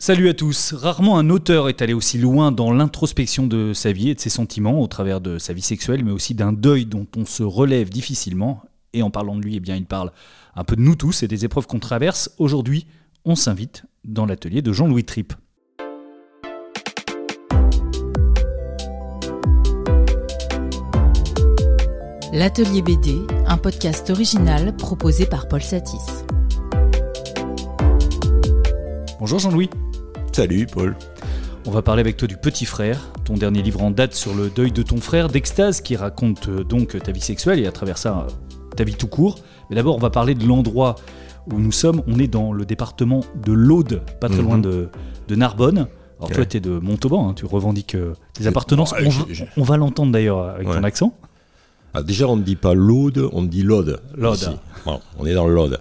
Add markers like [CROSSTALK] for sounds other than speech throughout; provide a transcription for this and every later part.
Salut à tous. Rarement un auteur est allé aussi loin dans l'introspection de sa vie et de ses sentiments au travers de sa vie sexuelle, mais aussi d'un deuil dont on se relève difficilement. Et en parlant de lui, eh bien, il parle un peu de nous tous et des épreuves qu'on traverse. Aujourd'hui, on s'invite dans l'atelier de Jean-Louis Tripp. L'Atelier BD, un podcast original proposé par Paul Satis. Bonjour Jean-Louis. Salut Paul. On va parler avec toi du Petit Frère, ton dernier livre en date sur le deuil de ton frère, d'Extase, qui raconte euh, donc ta vie sexuelle et à travers ça euh, ta vie tout court. Mais d'abord, on va parler de l'endroit où nous sommes. On est dans le département de l'Aude, pas très loin Mhm. de, de Narbonne. Alors toi, tu es de Montauban, hein, tu revendiques euh, tes appartenances. On, je- va- je- on va l'entendre d'ailleurs avec ton accent. Ah, déjà, on ne dit pas l'Aude, on dit l'Aude. L'Aude. on est dans l'Aude.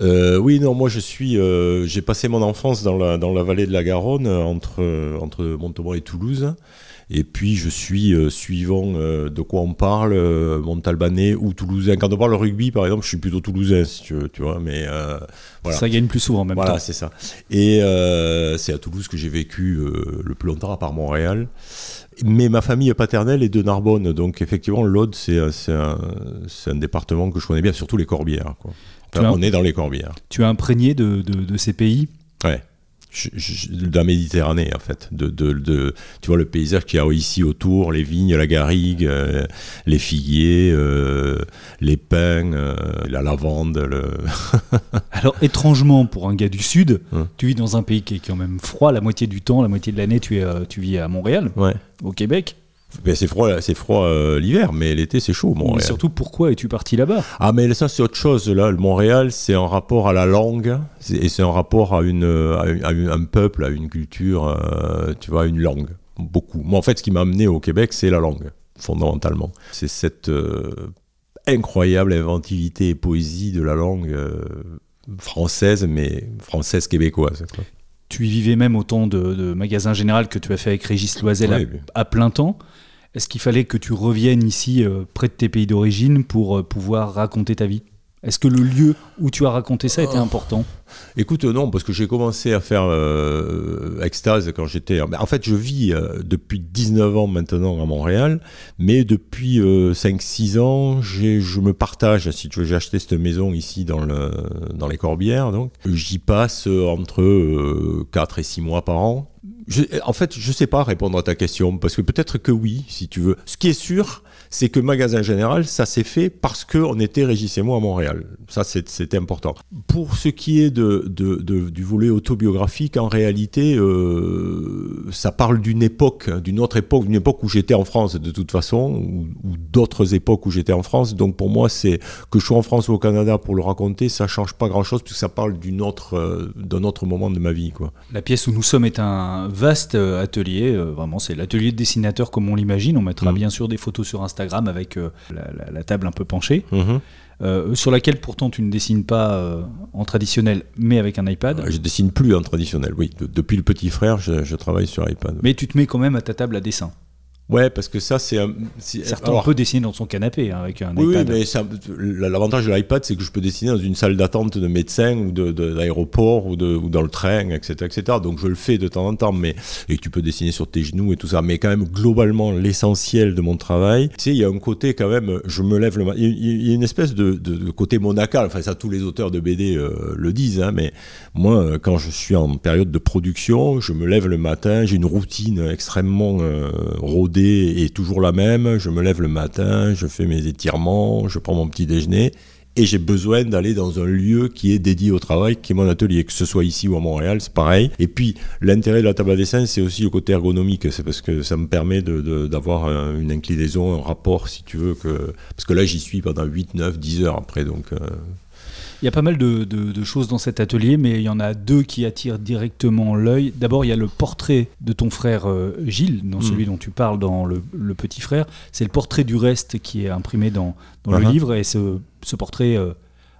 Euh, oui, non, moi je suis. euh, J'ai passé mon enfance dans la, dans la vallée de la Garonne, entre, entre Montauban et Toulouse. Et puis je suis, euh, suivant euh, de quoi on parle, euh, Montalbanais ou Toulousain. Quand on parle rugby, par exemple, je suis plutôt Toulousain, si tu veux, tu vois. Mais voilà. Ça gagne plus souvent en même Voilà, c'est ça. Et c'est à Toulouse que j'ai vécu le plus longtemps, à part Montréal. Mais ma famille paternelle est de Narbonne, donc effectivement, l'Aude, c'est un, département que je connais bien, surtout les Corbières. Quoi. Tu Enfin, as- on est dans les Corbières. Tu es imprégné de, de- de ces pays. Ouais. Je- je- de la Méditerranée, en fait. De, de, de- tu vois le paysage qu'il y a ici autour, les vignes, la garrigue, euh, les figuiers, euh, les pins, euh, la lavande. Le... [LAUGHS] Alors étrangement, pour un gars du Sud, Hum. tu vis dans un pays qui est quand même froid la moitié du temps, la moitié de l'année, tu, es, tu vis à Montréal, Ouais. au Québec. C'est froid, c'est froid euh, l'hiver, mais l'été c'est chaud. Mais Montréal. surtout, pourquoi es-tu parti là-bas? Ah mais ça c'est autre chose là. Le Montréal c'est en rapport à la langue et c'est en rapport à une à, une- à une- un peuple, à une culture, euh, tu vois, à une langue. Beaucoup. Moi en fait ce qui m'a amené au Québec c'est la langue fondamentalement. C'est cette euh, incroyable inventivité et poésie de la langue euh, française mais française québécoise. quoi. Tu y vivais même autant de, de magasins général que tu as fait avec Régis Loisel à, plein temps. Est-ce qu'il fallait que tu reviennes ici euh, près de tes pays d'origine pour euh, pouvoir raconter ta vie? Est-ce que le lieu où tu as raconté ça était Oh. important? Écoute, non, parce que j'ai commencé à faire euh, Extase quand j'étais... En fait, je vis euh, depuis 19 ans maintenant à Montréal, mais depuis 5-6 ans, je me partage, si tu veux, j'ai acheté cette maison ici dans, le, dans les Corbières, donc j'y passe euh, entre 4 et 6 mois par an. Je- en fait, je sais pas répondre à ta question, parce que peut-être que oui, si tu veux. Ce qui est sûr, c'est que Magasin Général, ça s'est fait parce qu'on était Régis et moi à Montréal. Ça, c'est- c'était important. Pour ce qui est de, de- de- du volet autobiographique, en réalité, euh, ça parle d'une époque, d'une autre époque, d'une époque où j'étais en France de toute façon, ou, ou d'autres époques où j'étais en France. Donc pour moi, c'est que je sois en France ou au Canada pour le raconter, ça change pas grand-chose puisque ça parle d'une autre, euh, d'un autre moment de ma vie, quoi. La pièce où nous sommes est un vaste euh, atelier, euh, vraiment c'est l'atelier de dessinateur comme on l'imagine. On mettra Mhm. bien sûr des photos sur Instagram avec euh, la, la- la table un peu penchée, Mhm. euh, sur laquelle pourtant tu ne dessines pas euh, en traditionnel mais avec un iPad. Je dessine plus en traditionnel, oui. De- depuis le petit frère, je, je travaille sur iPad. Mais tu te mets quand même à ta table à dessin. Ouais, parce que ça, c'est Certains alors, on peut dessiner dans son canapé hein, avec un Oui, oui, iPad. mais ça- l'avantage de l'iPad, c'est que je peux dessiner dans une salle d'attente de médecin ou de- de- d'aéroport ou, dans le train, etc., etc. Donc je le fais de temps en temps, mais et tu peux dessiner sur tes genoux et tout ça. Mais quand même, globalement, l'essentiel de mon travail, tu sais, il y a un côté quand même, je me lève le matin. Il y a- une espèce de, de- de côté monacal. Enfin, ça, tous les auteurs de BD euh, le disent, hein, mais moi, euh, quand je suis en période de production, je me lève le matin, j'ai une routine extrêmement euh, rodée et toujours la même. Je me lève le matin, je fais mes étirements, je prends mon petit déjeuner et j'ai besoin d'aller dans un lieu qui est dédié au travail, qui est mon atelier, que ce soit ici ou à Montréal, c'est pareil. Et puis, l'intérêt de la table à dessin, c'est aussi le côté ergonomique, c'est parce que ça me permet d'avoir un- une inclinaison, un rapport, si tu veux, que... parce que là, j'y suis pendant 8, 9, 10 heures après, donc... euh, Il y a pas mal de, de- de choses dans cet atelier, mais il y en a deux qui attirent directement l'œil. D'abord, il y a le portrait de ton frère euh, Gilles, dans Mm. celui dont tu parles dans le, le petit frère. C'est le portrait du reste qui est imprimé dans, dans le Uh-huh. livre, et ce, ce portrait euh,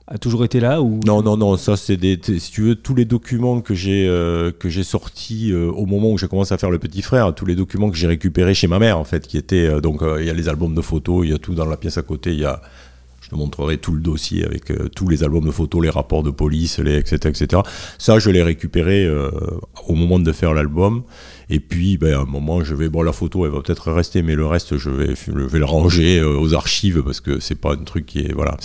a toujours été là ou? Non, non, non, ça c'est des. Si tu veux, tous les documents que j'ai euh, que j'ai sortis euh, au moment où j'ai commencé à faire le petit frère, tous les documents que j'ai récupérés chez ma mère en fait, qui étaient euh, donc il y a les albums de photos, il y a tout dans la pièce à côté, il y a Je te montrerai tout le dossier avec euh, tous les albums de photos, les rapports de police, les, etc., etc. Ça, je l'ai récupéré euh, au moment de faire l'album. Et puis, ben, à un moment, je vais. Bon, la photo, elle va peut-être rester, mais le reste, je vais, le ranger euh, aux archives parce que c'est pas un truc qui est. Voilà.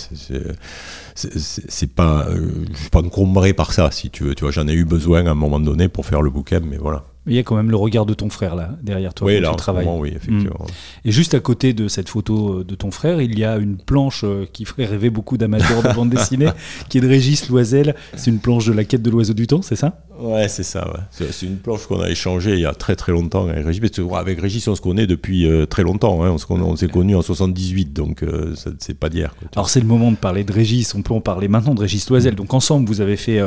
C'est pas. je suis pas encombré par ça, si tu veux. Tu vois, j'en ai eu besoin à un moment donné pour faire le bouquin, mais voilà. Il y a quand même le regard de ton frère là derrière toi. Oui, là, en oui, effectivement. Hmm. Et juste à côté de cette photo de ton frère, il y a une planche euh, qui ferait rêver beaucoup d'amateurs de bande dessinée, [LAUGHS] qui est de Régis Loisel. C'est une planche de la quête de l'oiseau du temps, c'est ça? Ouais, c'est ça. C'est une planche qu'on a échangée il y a très très longtemps avec Régis. avec Régis, on se connaît depuis euh, très longtemps. Hein. On s'est connus en 78, donc euh, c'est pas d'hier. Alors c'est le moment de parler de Régis. On peut en parler maintenant de Régis Loisel. Donc ensemble, vous avez fait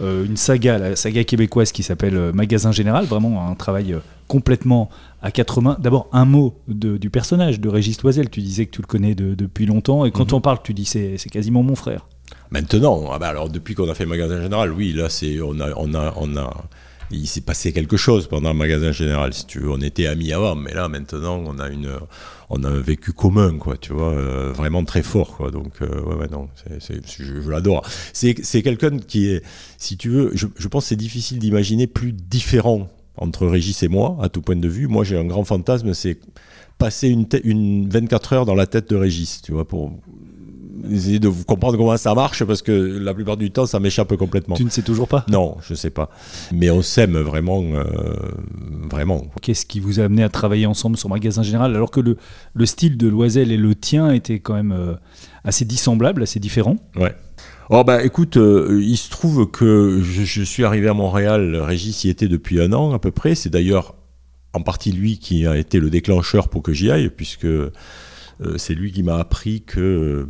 euh, une saga, la saga québécoise qui s'appelle euh, Magasin Général, vraiment un travail euh, complètement à quatre mains. D'abord, un mot du personnage de Régis Loisel. Tu disais que tu le connais depuis longtemps, et quand mhm. on parle, tu dis c'est quasiment mon frère. Maintenant, ah bah alors depuis qu'on a fait Magasin Général, oui, là, c'est, on a, on a, il s'est passé quelque chose pendant Magasin Général, si tu veux. On était amis avant, mais là, maintenant, on a une on a un vécu commun, quoi, tu vois, euh, vraiment très fort, quoi. Donc, euh, ouais, non, je, l'adore. C'est, quelqu'un qui est, si tu veux, je, pense que c'est difficile d'imaginer plus différent entre Régis et moi, à tout point de vue. Moi, j'ai un grand fantasme, c'est passer une, une 24 heures dans la tête de Régis, tu vois, pour essayer de vous comprendre comment ça marche parce que la plupart du temps ça m'échappe complètement. Tu ne sais toujours pas Non, je ne sais pas. Mais on s'aime vraiment, euh, vraiment. Qu'est-ce qui vous a amené à travailler ensemble sur Magasin Général alors que le, le style de Loisel et le tien étaient quand même euh, assez dissemblables, assez différents? Ouais. Oh bah écoute, euh, il se trouve que je, je, suis arrivé à Montréal, Régis y était depuis un an à peu près. C'est d'ailleurs en partie lui qui a été le déclencheur pour que j'y aille, puisque c'est lui qui m'a appris que euh,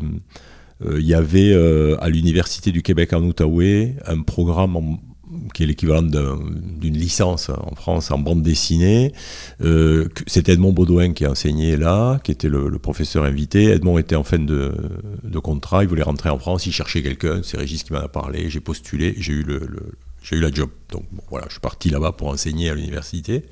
euh, il y avait à l'université du Québec en Outaouais un programme qui est l'équivalent d'une licence en France en bande dessinée. C'était Edmond Baudouin qui a enseigné là, qui était le, professeur invité. Edmond était en fin de, contrat, il voulait rentrer en France, il cherchait quelqu'un. C'est Régis qui m'en a parlé, j'ai postulé, j'ai eu le, j'ai eu la job. Donc voilà, je suis parti là-bas pour enseigner à l'université.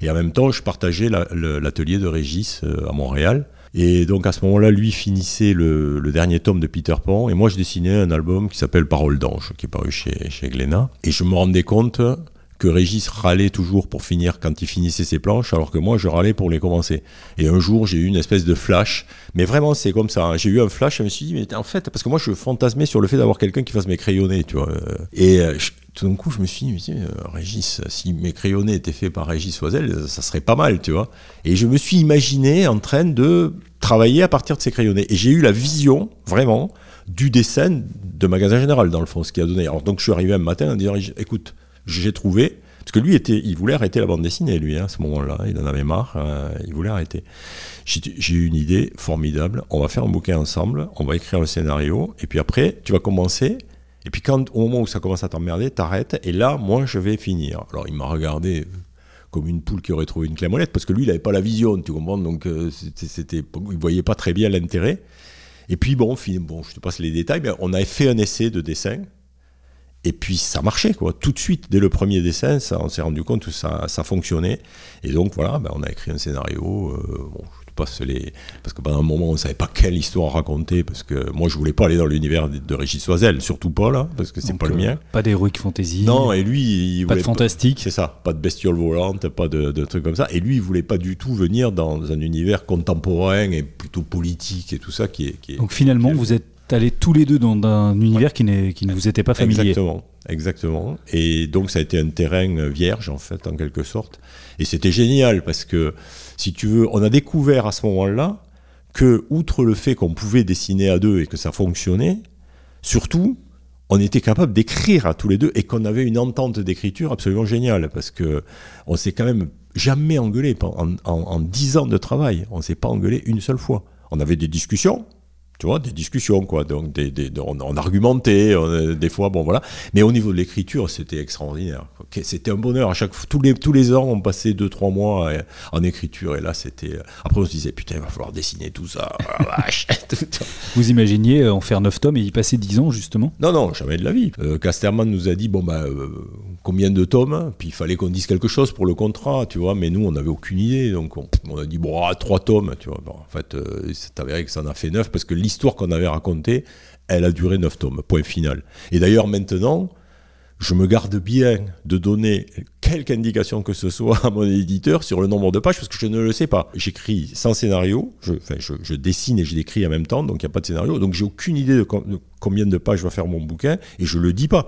Et en même temps, je partageais l'atelier de Régis à Montréal. Et donc à ce moment-là, lui finissait le, dernier tome de Peter Pan, et moi je dessinais un album qui s'appelle Parole d'ange, qui est paru chez, chez Glénat. Et je me rendais compte que Régis râlait toujours pour finir quand il finissait ses planches, alors que moi je râlais pour les commencer. Et un jour j'ai eu une espèce de flash, mais vraiment c'est comme ça. Hein. J'ai eu un flash, je me suis dit, mais en fait, parce que moi je fantasmais sur le fait d'avoir quelqu'un qui fasse mes crayonnés, tu vois. Et euh, tout d'un coup je me suis dit, euh, Régis, si mes crayonnés étaient faits par Régis Oisel, ça serait pas mal, tu vois. Et je me suis imaginé en train de travailler à partir de ces crayonnés. Et j'ai eu la vision, vraiment, du dessin de Magasin Général, dans le fond, ce qui a donné. Alors, donc, je suis arrivé un matin en disant écoute, j'ai trouvé. Parce que lui, était, il voulait arrêter la bande dessinée, lui, hein, à ce moment-là. Il en avait marre, euh, il voulait arrêter. J'ai eu une idée formidable. On va faire un bouquin ensemble, on va écrire le scénario, et puis après, tu vas commencer. Et puis, quand, au moment où ça commence à t'emmerder, t'arrêtes, et là, moi, je vais finir. Alors, il m'a regardé comme une poule qui aurait trouvé une clé molette, parce que lui, il n'avait pas la vision, tu comprends Donc, euh, c'était, il voyait pas très bien l'intérêt. Et puis, bon, bon, je te passe les détails, mais on avait fait un essai de dessin. Et puis ça marchait, quoi. Tout de suite, dès le premier dessin, ça, on s'est rendu compte que ça, ça fonctionnait. Et donc voilà, ben, on a écrit un scénario. Euh, bon, les... Parce que pendant un moment, on ne savait pas quelle histoire raconter, parce que moi, je voulais pas aller dans l'univers de, Régis Oisel, surtout pas là, parce que c'est pas le euh, mien. Pas d'heroic fantasy. Non, et lui, il pas de fantastique. C'est ça, pas de bestioles volantes, pas de, trucs comme ça. Et lui, il voulait pas du tout venir dans un univers contemporain et plutôt politique et tout ça qui est. Qui est Donc finalement, vous êtes allés tous les deux dans un univers qui, qui ne vous était pas familier. Exactement, exactement. Et donc ça a été un terrain vierge en fait, en quelque sorte. Et c'était génial parce que si tu veux, on a découvert à ce moment-là que, outre le fait qu'on pouvait dessiner à deux et que ça fonctionnait, surtout, on était capable d'écrire à tous les deux et qu'on avait une entente d'écriture absolument géniale parce que on s'est quand même jamais engueulé en dix ans de travail. On s'est pas engueulé une seule fois. On avait des discussions, tu vois, des discussions, quoi. Donc, des, des, on, argumentait, des fois, bon, voilà. Mais au niveau de l'écriture, c'était extraordinaire. C'était un bonheur. À chaque tous les tous les ans, on passait deux trois mois euh, en écriture, et là, c'était. Après, on se disait, putain, il va falloir dessiner tout ça. Oh [LAUGHS] Vous imaginiez euh, en faire neuf tomes et y passer dix ans, justement? Non, non, jamais de la vie. Euh, Casterman nous a dit, bon, bah, combien de tomes? Puis il fallait qu'on dise quelque chose pour le contrat, tu vois. Mais nous, on n'avait aucune idée, donc on, a dit, bon, ah, trois tomes, tu vois. Bon, en fait, c'est avéré que ça en a fait neuf parce que l'histoire qu'on avait racontée, elle a duré 9 tomes, point final. Et d'ailleurs, maintenant, je me garde bien de donner quelque indication que ce soit à mon éditeur sur le nombre de pages, parce que je ne le sais pas. J'écris sans scénario, je, enfin, je, dessine et je décris en même temps, donc il n'y a pas de scénario, donc j'ai aucune idée de, de, combien de pages va faire mon bouquin, et je le dis pas.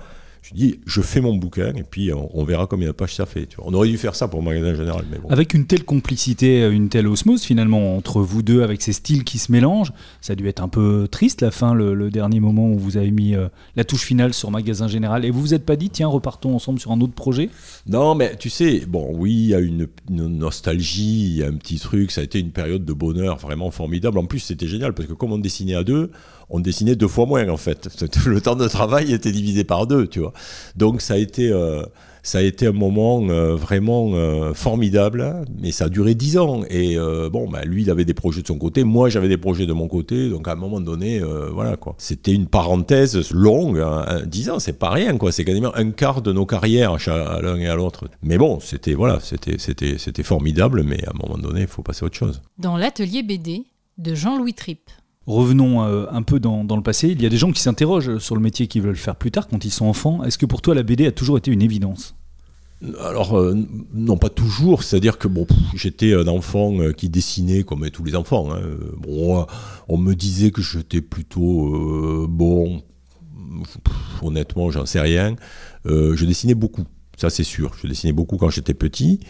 Je dis, je fais mon bouquin et puis on, verra combien de pages ça fait. On aurait dû faire ça pour le magasin général. Mais bon. Avec une telle complicité, une telle osmose finalement entre vous deux, avec ces styles qui se mélangent, ça a dû être un peu triste la fin, le, dernier moment où vous avez mis euh, la touche finale sur magasin général. Et vous vous êtes pas dit, tiens, repartons ensemble sur un autre projet? Non, mais tu sais, bon, oui, il y a une, nostalgie, il y a un petit truc, ça a été une période de bonheur vraiment formidable. En plus, c'était génial parce que comme on dessinait à deux, on dessinait deux fois moins en fait. [LAUGHS] Le temps de travail était divisé par deux, tu vois. Donc ça a été, euh, ça a été un moment euh, vraiment euh, formidable, mais ça a duré dix ans. Et bon, bah, lui, il avait des projets de son côté, moi, j'avais des projets de mon côté. Donc à un moment donné, voilà quoi. C'était une parenthèse longue, hein, dix ans, c'est pas rien quoi. C'est quasiment un quart de nos carrières à l'un et à l'autre. Mais bon, c'était voilà, c'était c'était formidable, mais à un moment donné, il faut passer à autre chose. Dans l'atelier BD de Jean-Louis Tripp. Revenons euh, un peu dans, le passé. Il y a des gens qui s'interrogent sur le métier qu'ils veulent faire plus tard quand ils sont enfants. Est-ce que pour toi la BD a toujours été une évidence? Alors, euh, non, pas toujours. C'est-à-dire que bon, j'étais un enfant euh, qui dessinait comme tous les enfants. Hein. On me disait que j'étais plutôt bon. honnêtement, j'en sais rien. je dessinais beaucoup, ça c'est sûr. Je dessinais beaucoup quand j'étais petit.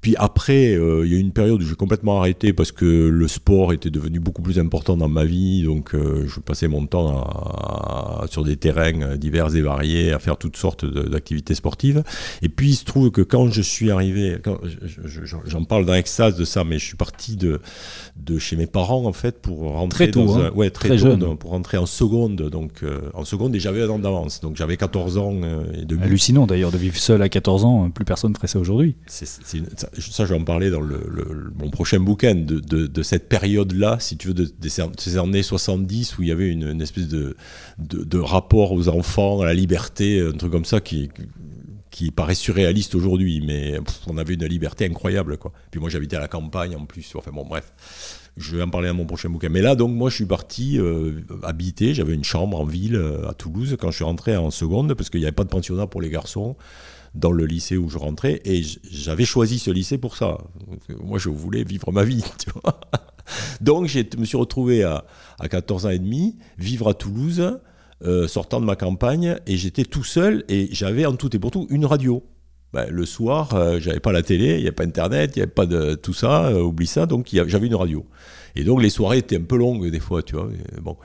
Puis après, euh, il y a eu une période où j'ai complètement arrêté parce que le sport était devenu beaucoup plus important dans ma vie. Donc, euh, je passais mon temps sur des terrains divers et variés à faire toutes sortes d'activités sportives. Et puis, il se trouve que quand je suis arrivé, j'en parle dans extase de ça, mais je suis parti de, de chez mes parents en fait pour rentrer très dans hein. ouais, très, tôt, jeune. pour rentrer en seconde. Donc, euh, en seconde, et j'avais un an d'avance. Donc, j'avais 14 ans et demi. Hallucinant d'ailleurs de vivre seul à 14 ans. Plus personne ne ferait ça aujourd'hui. C'est ça, je vais en parler dans mon prochain bouquin, de, cette période-là, si tu veux, de, ces années 70 où il y avait une, espèce de, rapport aux enfants, à la liberté, un truc comme ça qui, qui paraît surréaliste aujourd'hui, mais on avait une liberté incroyable. Quoi. Puis moi, j'habitais à la campagne en plus. Enfin bon, bref. Je vais en parler dans mon prochain bouquin. Mais là, donc, moi, je suis parti euh, habiter. J'avais une chambre en ville euh, à Toulouse quand je suis rentré en seconde, parce qu'il n'y avait pas de pensionnat pour les garçons dans le lycée où je rentrais. Et j'avais choisi ce lycée pour ça. Moi, je voulais vivre ma vie. [LAUGHS] Tu vois Donc, je me suis retrouvé à, à 14 ans et demi, vivre à Toulouse, euh, sortant de ma campagne, et j'étais tout seul, et j'avais en tout et pour tout une radio. Ben, le soir, euh, j'avais pas la télé, il n'y avait pas Internet, il n'y avait pas de tout ça, euh, oublie ça, donc j'avais une radio. Et donc les soirées étaient un peu longues des fois, tu vois. Bon.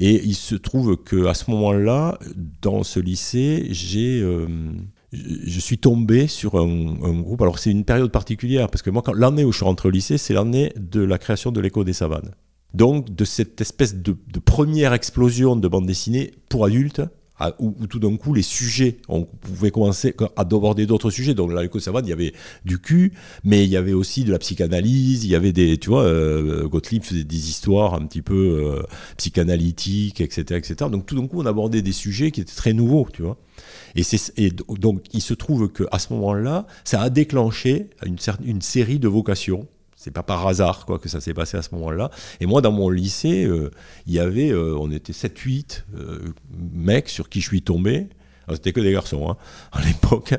et il se trouve qu'à ce moment-là, dans ce lycée, j'ai je suis tombé sur un, groupe. Alors c'est une période particulière parce que moi, l'année où je suis rentré au lycée, c'est l'année de la création de l'écho des savanes. Donc de cette espèce de, première explosion de bande dessinée pour adultes. Où, tout d'un coup les sujets, on pouvait commencer à aborder d'autres sujets. Donc là, l'écho savane, il y avait du cul, mais il y avait aussi de la psychanalyse, il y avait des, tu vois, euh, Gottlieb faisait des histoires un petit peu euh, psychanalytiques, etc., etc. Donc tout d'un coup, on abordait des sujets qui étaient très nouveaux, tu vois. Et, donc, il se trouve qu'à ce moment-là, ça a déclenché une, série de vocations. C'est pas par hasard quoi, que ça s'est passé à ce moment-là. Et moi, dans mon lycée, euh, il y avait, euh, on était 7-8 euh, mecs sur qui je suis tombé. C'était que des garçons hein, [LAUGHS] à l'époque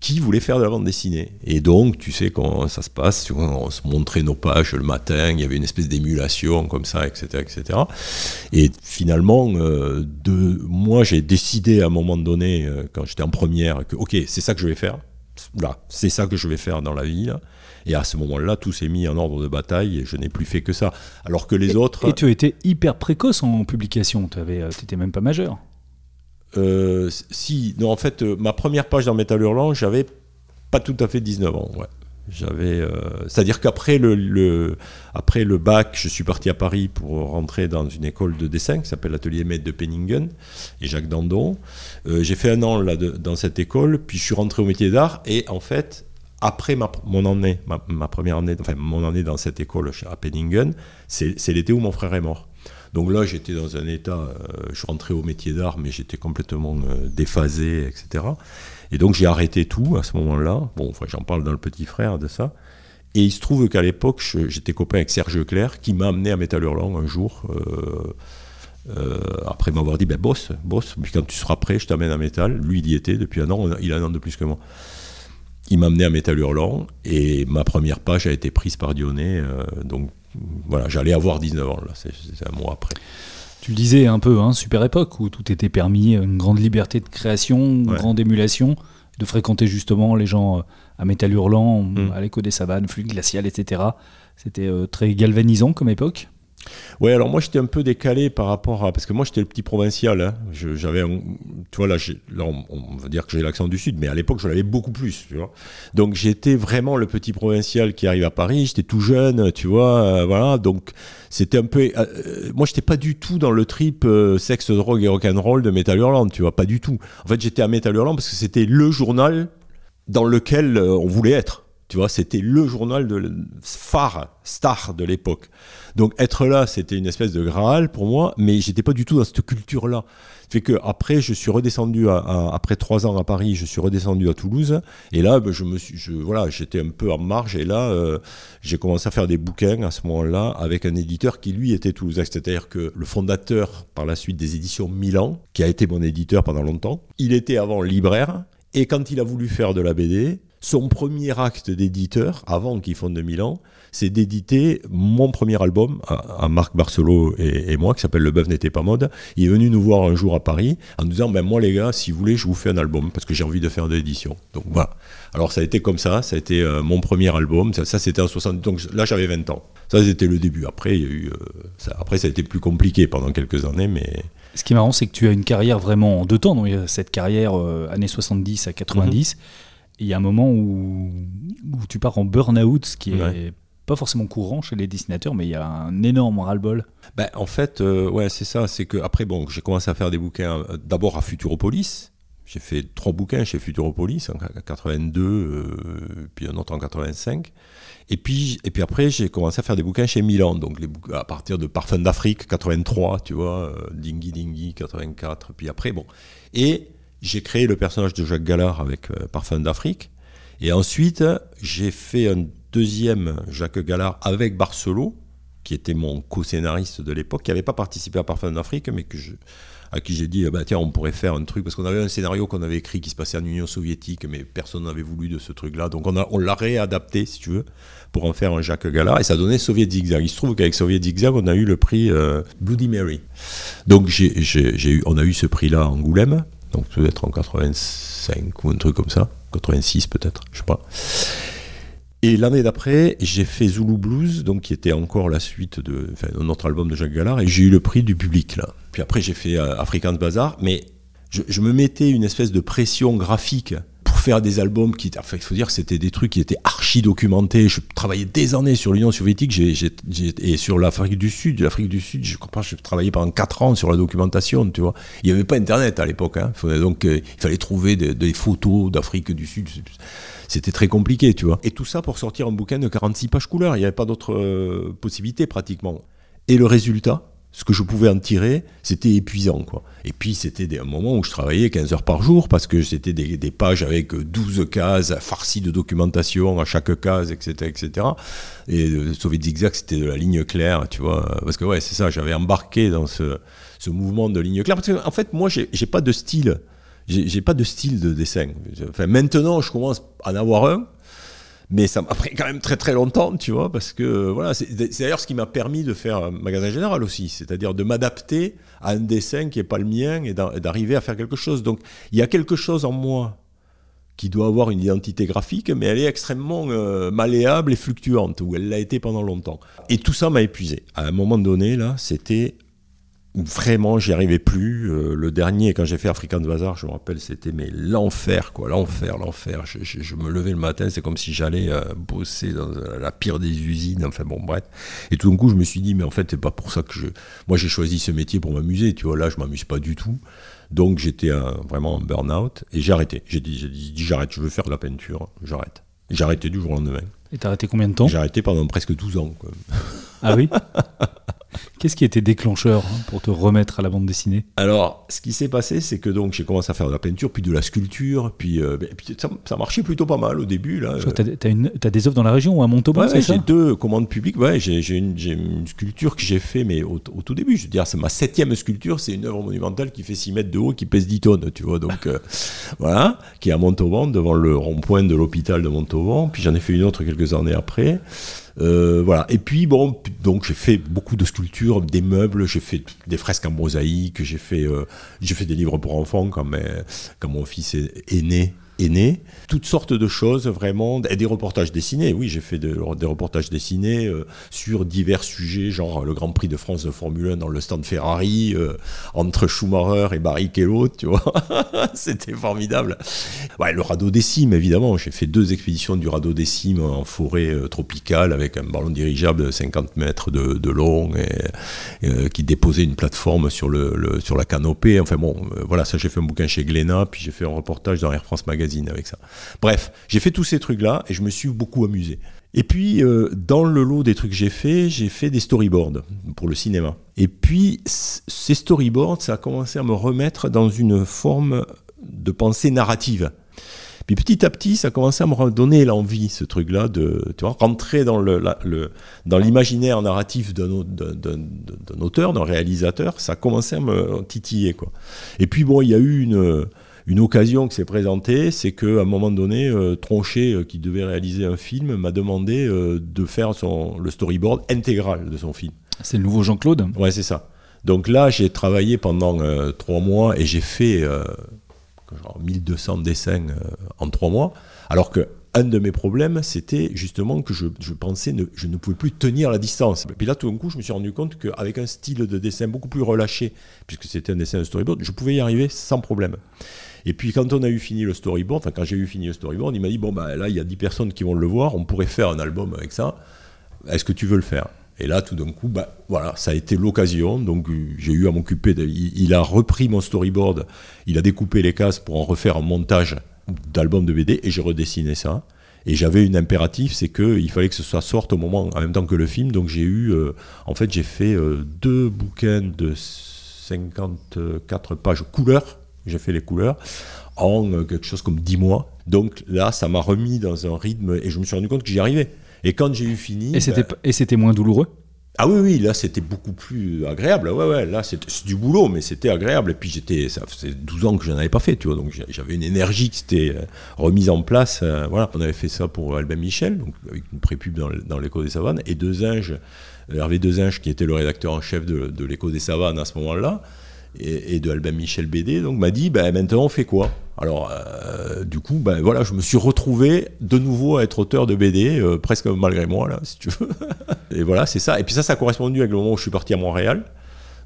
qui voulait faire de la bande dessinée. Et donc, tu sais comment ça se passe, on se montrait nos pages le matin, il y avait une espèce d'émulation comme ça, etc. etc. Et finalement, euh, de, moi j'ai décidé à un moment donné, euh, quand j'étais en première, que ok, c'est ça que je vais faire. Là, c'est ça que je vais faire dans la vie. Et à ce moment-là, tout s'est mis en ordre de bataille et je n'ai plus fait que ça. Alors que les autres. Et tu étais hyper précoce en publication, tu n'étais même pas majeur. Euh, si, non, en fait, euh, ma première page dans Metal Hurlant, j'avais pas tout à fait 19 ans. Ouais. J'avais, euh, c'est-à-dire qu'après le, après le bac, je suis parti à Paris pour rentrer dans une école de dessin qui s'appelle l'atelier Maître de Penningen et Jacques Dandon. j'ai fait un an là dans cette école, puis je suis rentré au métier d'art et en fait, après mon année, ma, première année, enfin mon année dans cette école à Penningen, c'est l'été où mon frère est mort. Donc là, j'étais dans un état, euh, je suis rentré au métier d'art, mais j'étais complètement euh, déphasé, etc. Et donc j'ai arrêté tout à ce moment-là. Bon, enfin, j'en parle dans le petit frère de ça. Et il se trouve qu'à l'époque, j'étais copain avec Serge Leclerc, qui m'a amené à Métal Hurlant un jour. Euh, après m'avoir dit, ben boss, boss, puis quand tu seras prêt, je t'amène à Métal. Lui, il y était depuis un an, il a un an de plus que moi. Il m'a amené à Métal Hurlant et ma première page a été prise par Dionnet. Donc voilà, j'allais avoir 19 ans, là, c'est un mois après. Tu le disais un peu, hein, super époque où tout était permis, une grande liberté de création, une grande émulation, de fréquenter justement les gens euh, à Métal Hurlant, mm. à l'écho des savanes, flux glacial, etc. C'était très galvanisant comme époque. Ouais, alors moi j'étais un peu décalé par rapport à. Parce que moi j'étais le petit provincial. Hein. J'avais. Tu vois, là, on, va dire que j'ai l'accent du Sud, mais à l'époque je l'avais beaucoup plus. Donc j'étais vraiment le petit provincial qui arrive à Paris. J'étais tout jeune, tu vois. Euh, voilà. Donc c'était un peu. Euh, euh, moi j'étais pas du tout dans le trip sexe, drogue et rock'n'roll de Metal Hurlant, tu vois. Pas du tout. En fait, j'étais à Metal Hurlant parce que c'était le journal dans lequel on voulait être. Tu vois, c'était le journal de phare, star de l'époque. Donc être là, c'était une espèce de graal pour moi, mais j'étais pas du tout dans cette culture-là. Fait que après, je suis redescendu après trois ans à Paris, je suis redescendu à Toulouse, et là, ben, je me suis, je, voilà, j'étais un peu en marge, et là, euh, j'ai commencé à faire des bouquins à ce moment-là avec un éditeur qui lui était toulousain, c'est-à-dire que le fondateur par la suite des éditions Milan, qui a été mon éditeur pendant longtemps, il était avant libraire. Et quand il a voulu faire de la BD, son premier acte d'éditeur, avant qu'il fonde Milan, c'est d'éditer mon premier album à, Marc Barcelo et, moi, qui s'appelle Le bœuf n'était pas mode. Il est venu nous voir un jour à Paris en nous disant ben, Moi, les gars, si vous voulez, je vous fais un album parce que j'ai envie de faire de l'édition. Donc voilà. Alors ça a été comme ça, ça a été euh, mon premier album. Ça, c'était en 60. Donc là, j'avais 20 ans. Ça, c'était le début. Après, il y a eu, euh, ça, après, ça a été plus compliqué pendant quelques années, mais. Ce qui est marrant, c'est que tu as une carrière vraiment en deux temps. Donc, cette carrière euh, années 70 à 90 il y a un moment où, où tu pars en burn-out, ce qui est pas forcément courant chez les dessinateurs, mais il y a un énorme ras-le-bol. Ben, en fait, euh, ouais, c'est ça. C'est que après, bon, j'ai commencé à faire des bouquins euh, d'abord à Futuropolis. J'ai fait trois bouquins chez Futuropolis en 82, euh, puis un autre en 85. Et puis, et puis après, j'ai commencé à faire des bouquins chez Milan, donc les, à partir de Parfum d'Afrique 83, tu vois, Dingy Dingy 84. Puis après, bon. Et j'ai créé le personnage de Jacques Gallard avec euh, Parfum d'Afrique. Et ensuite, j'ai fait un deuxième Jacques Gallard avec Barcelo, qui était mon co-scénariste de l'époque, qui n'avait pas participé à Parfum d'Afrique, mais à qui j'ai dit, bah, tiens, on pourrait faire un truc, parce qu'on avait un scénario qu'on avait écrit qui se passait en Union soviétique, mais personne n'avait voulu de ce truc-là. Donc on, l'a réadapté, si tu veux, pour en faire un Jacques Gallard, et ça donnait Soviet Zigzag. Il se trouve qu'avec Soviet Zigzag, on a eu le prix euh, Bloody Mary. Donc on a eu ce prix-là à Angoulême, donc peut-être en 85 ou un truc comme ça, 86 peut-être, je sais pas. Et l'année d'après, j'ai fait Zulu Blues, donc qui était encore la suite de notre album de Jacques Gallard, et j'ai eu le prix du public là. Puis après, j'ai fait euh, African Bazaar, mais je, me mettais une espèce de pression graphique faire des albums qui, enfin, il faut dire c'était des trucs qui étaient archi documentés. Je travaillais des années sur l'Union soviétique et sur l'Afrique du Sud. L'Afrique du Sud, je comprends, je travaillais pendant 4 ans sur la documentation, tu vois. Il n'y avait pas Internet à l'époque, hein. donc euh, il fallait trouver des, photos d'Afrique du Sud. C'était très compliqué, tu vois. Et tout ça pour sortir un bouquin de 46 pages couleurs. Il n'y avait pas d'autre euh, possibilité pratiquement. Et le résultat, ce que je pouvais en tirer, c'était épuisant. Quoi. Et puis, c'était des moments où je travaillais 15 heures par jour parce que c'était des, pages avec 12 cases farcies de documentation à chaque case, etc. etc. Et euh, Zigzag, c'était de la ligne claire, tu vois. Parce que, ouais, c'est ça, j'avais embarqué dans ce, ce, mouvement de ligne claire. Parce qu'en en fait, moi, j'ai pas de style. J'ai pas de style de dessin. Enfin, maintenant, je commence à en avoir un, mais ça m'a pris quand même très très longtemps, tu vois, parce que voilà, c'est d'ailleurs ce qui m'a permis de faire un magasin général aussi, c'est-à-dire de m'adapter à un dessin qui n'est pas le mien et d'arriver à faire quelque chose. Donc il y a quelque chose en moi qui doit avoir une identité graphique, mais elle est extrêmement euh, malléable et fluctuante, ou elle l'a été pendant longtemps. Et tout ça m'a épuisé. À un moment donné, là, c'était vraiment j'y arrivais plus. Euh, le dernier, quand j'ai fait African Bazaar, je me rappelle, c'était mais l'enfer, quoi, l'enfer, l'enfer. Je, me levais le matin, c'est comme si j'allais euh, bosser dans euh, la pire des usines, enfin bon, bref. Et tout d'un coup, je me suis dit, mais en fait, c'est pas pour ça que je. Moi, j'ai choisi ce métier pour m'amuser, tu vois, là, je m'amuse pas du tout. Donc, j'étais vraiment en burn-out et j'ai arrêté. J'ai dit, j'ai dit, j'arrête, je veux faire de la peinture, j'arrête. J'ai arrêté du jour au lendemain. Et t'as arrêté combien de temps? J'ai arrêté pendant presque 12 ans. Quoi. Ah oui [LAUGHS] Qu'est-ce qui était déclencheur hein, pour te remettre à la bande dessinée? Alors, ce qui s'est passé, c'est que donc j'ai commencé à faire de la peinture, puis de la sculpture, puis, euh, ben, puis ça, ça marchait plutôt pas mal au début. Là. Tu as, des œuvres dans la région ou à Montauban, ouais, c'est ça? J'ai deux commandes publiques. Ouais, j'ai une, une, sculpture que j'ai fait, mais au, tout début. Je veux dire, c'est ma septième sculpture. C'est une œuvre monumentale qui fait 6 mètres de haut, qui pèse 10 tonnes, tu vois. Donc, euh, [LAUGHS] voilà, qui est à Montauban, devant le rond-point de l'hôpital de Montauban. Puis j'en ai fait une autre quelques années après. Euh, voilà. Et puis bon, donc j'ai fait beaucoup de sculptures, des meubles, j'ai fait des fresques en mosaïque, j'ai fait, euh, j'ai fait des livres pour enfants quand, quand mon fils est, est né est. Toutes sortes de choses, vraiment. Et des reportages dessinés. Oui, j'ai fait des reportages dessinés euh, sur divers sujets, genre le Grand Prix de France de Formule 1 dans le stand Ferrari, euh, entre Schumacher et Barrichello, tu vois. [LAUGHS] C'était formidable. Le radeau des cimes, évidemment. J'ai fait deux expéditions du radeau des cimes en forêt euh, tropicale avec un ballon dirigeable de 50 mètres de, long et, qui déposait une plateforme sur, le, sur la canopée. Enfin bon, voilà, ça j'ai fait un bouquin chez Glénat, puis j'ai fait un reportage dans Air France Magazine avec ça. Bref, j'ai fait tous ces trucs-là et je me suis beaucoup amusé. Et puis, euh, dans le lot des trucs que j'ai fait, j'ai fait des storyboards pour le cinéma. Et puis, ces storyboards, ça a commencé à me remettre dans une forme de pensée narrative. Puis petit à petit, ça a commencé à me redonner l'envie, ce truc-là, de tu vois, rentrer dans, le, l'imaginaire narratif d'un, auteur, d'un réalisateur. Ça a commencé à me titiller. Quoi. Et puis bon, il y a eu une une occasion qui s'est présentée, c'est qu'à un moment donné, euh, Tronchet, euh, qui devait réaliser un film, m'a demandé euh, de faire son, le storyboard intégral de son film. C'est le nouveau Jean-Claude? Ouais, c'est ça. Donc là, j'ai travaillé pendant trois mois et j'ai fait genre 1200 dessins en trois mois. Alors que un de mes problèmes, c'était justement que je, je pensais ne, je ne pouvais plus tenir la distance. Et puis là, tout d'un coup, je me suis rendu compte qu'avec un style de dessin beaucoup plus relâché, puisque c'était un dessin de storyboard, je pouvais y arriver sans problème. Et puis quand on a eu fini le storyboard, enfin quand j'ai eu fini le storyboard, il m'a dit bon bah là il y a 10 personnes qui vont le voir, on pourrait faire un album avec ça. Est-ce que tu veux le faire? Et là tout d'un coup, bah voilà, ça a été l'occasion. Donc j'ai eu à m'occuper. Il, a repris mon storyboard, il a découpé les cases pour en refaire un montage d'album de BD et j'ai redessiné ça. Et j'avais une impératif, c'est qu'il fallait que ce soit sorte au moment, en même temps que le film. Donc j'ai eu, euh, en fait, j'ai fait euh, deux bouquins de 54 pages couleurs j'ai fait les couleurs, en euh, quelque chose comme 10 mois. Donc là, ça m'a remis dans un rythme et je me suis rendu compte que j'y arrivais. Et quand j'ai eu fini. Et c'était, ben moins douloureux? Ah oui, oui, là c'était beaucoup plus agréable. Ouais, ouais, là c'est du boulot, mais c'était agréable. Et puis j'étais, ça faisait 12 ans que je n'en avais pas fait, tu vois, donc j'avais une énergie qui s'était euh, remise en place. Euh, voilà, on avait fait ça pour Albin Michel, donc avec une prépub dans, dans l'écho des savanes, et Dezinge, Hervé Dezinge, qui était le rédacteur en chef de, de l'écho des savanes à ce moment-là, et, de Albin Michel BD, donc m'a dit ben, maintenant on fait quoi? Alors euh, du coup ben voilà, je me suis retrouvé de nouveau à être auteur de BD, euh, presque malgré moi là, si tu veux. [LAUGHS] et voilà, c'est ça. Et puis ça, ça a correspondu avec le moment où je suis parti à Montréal.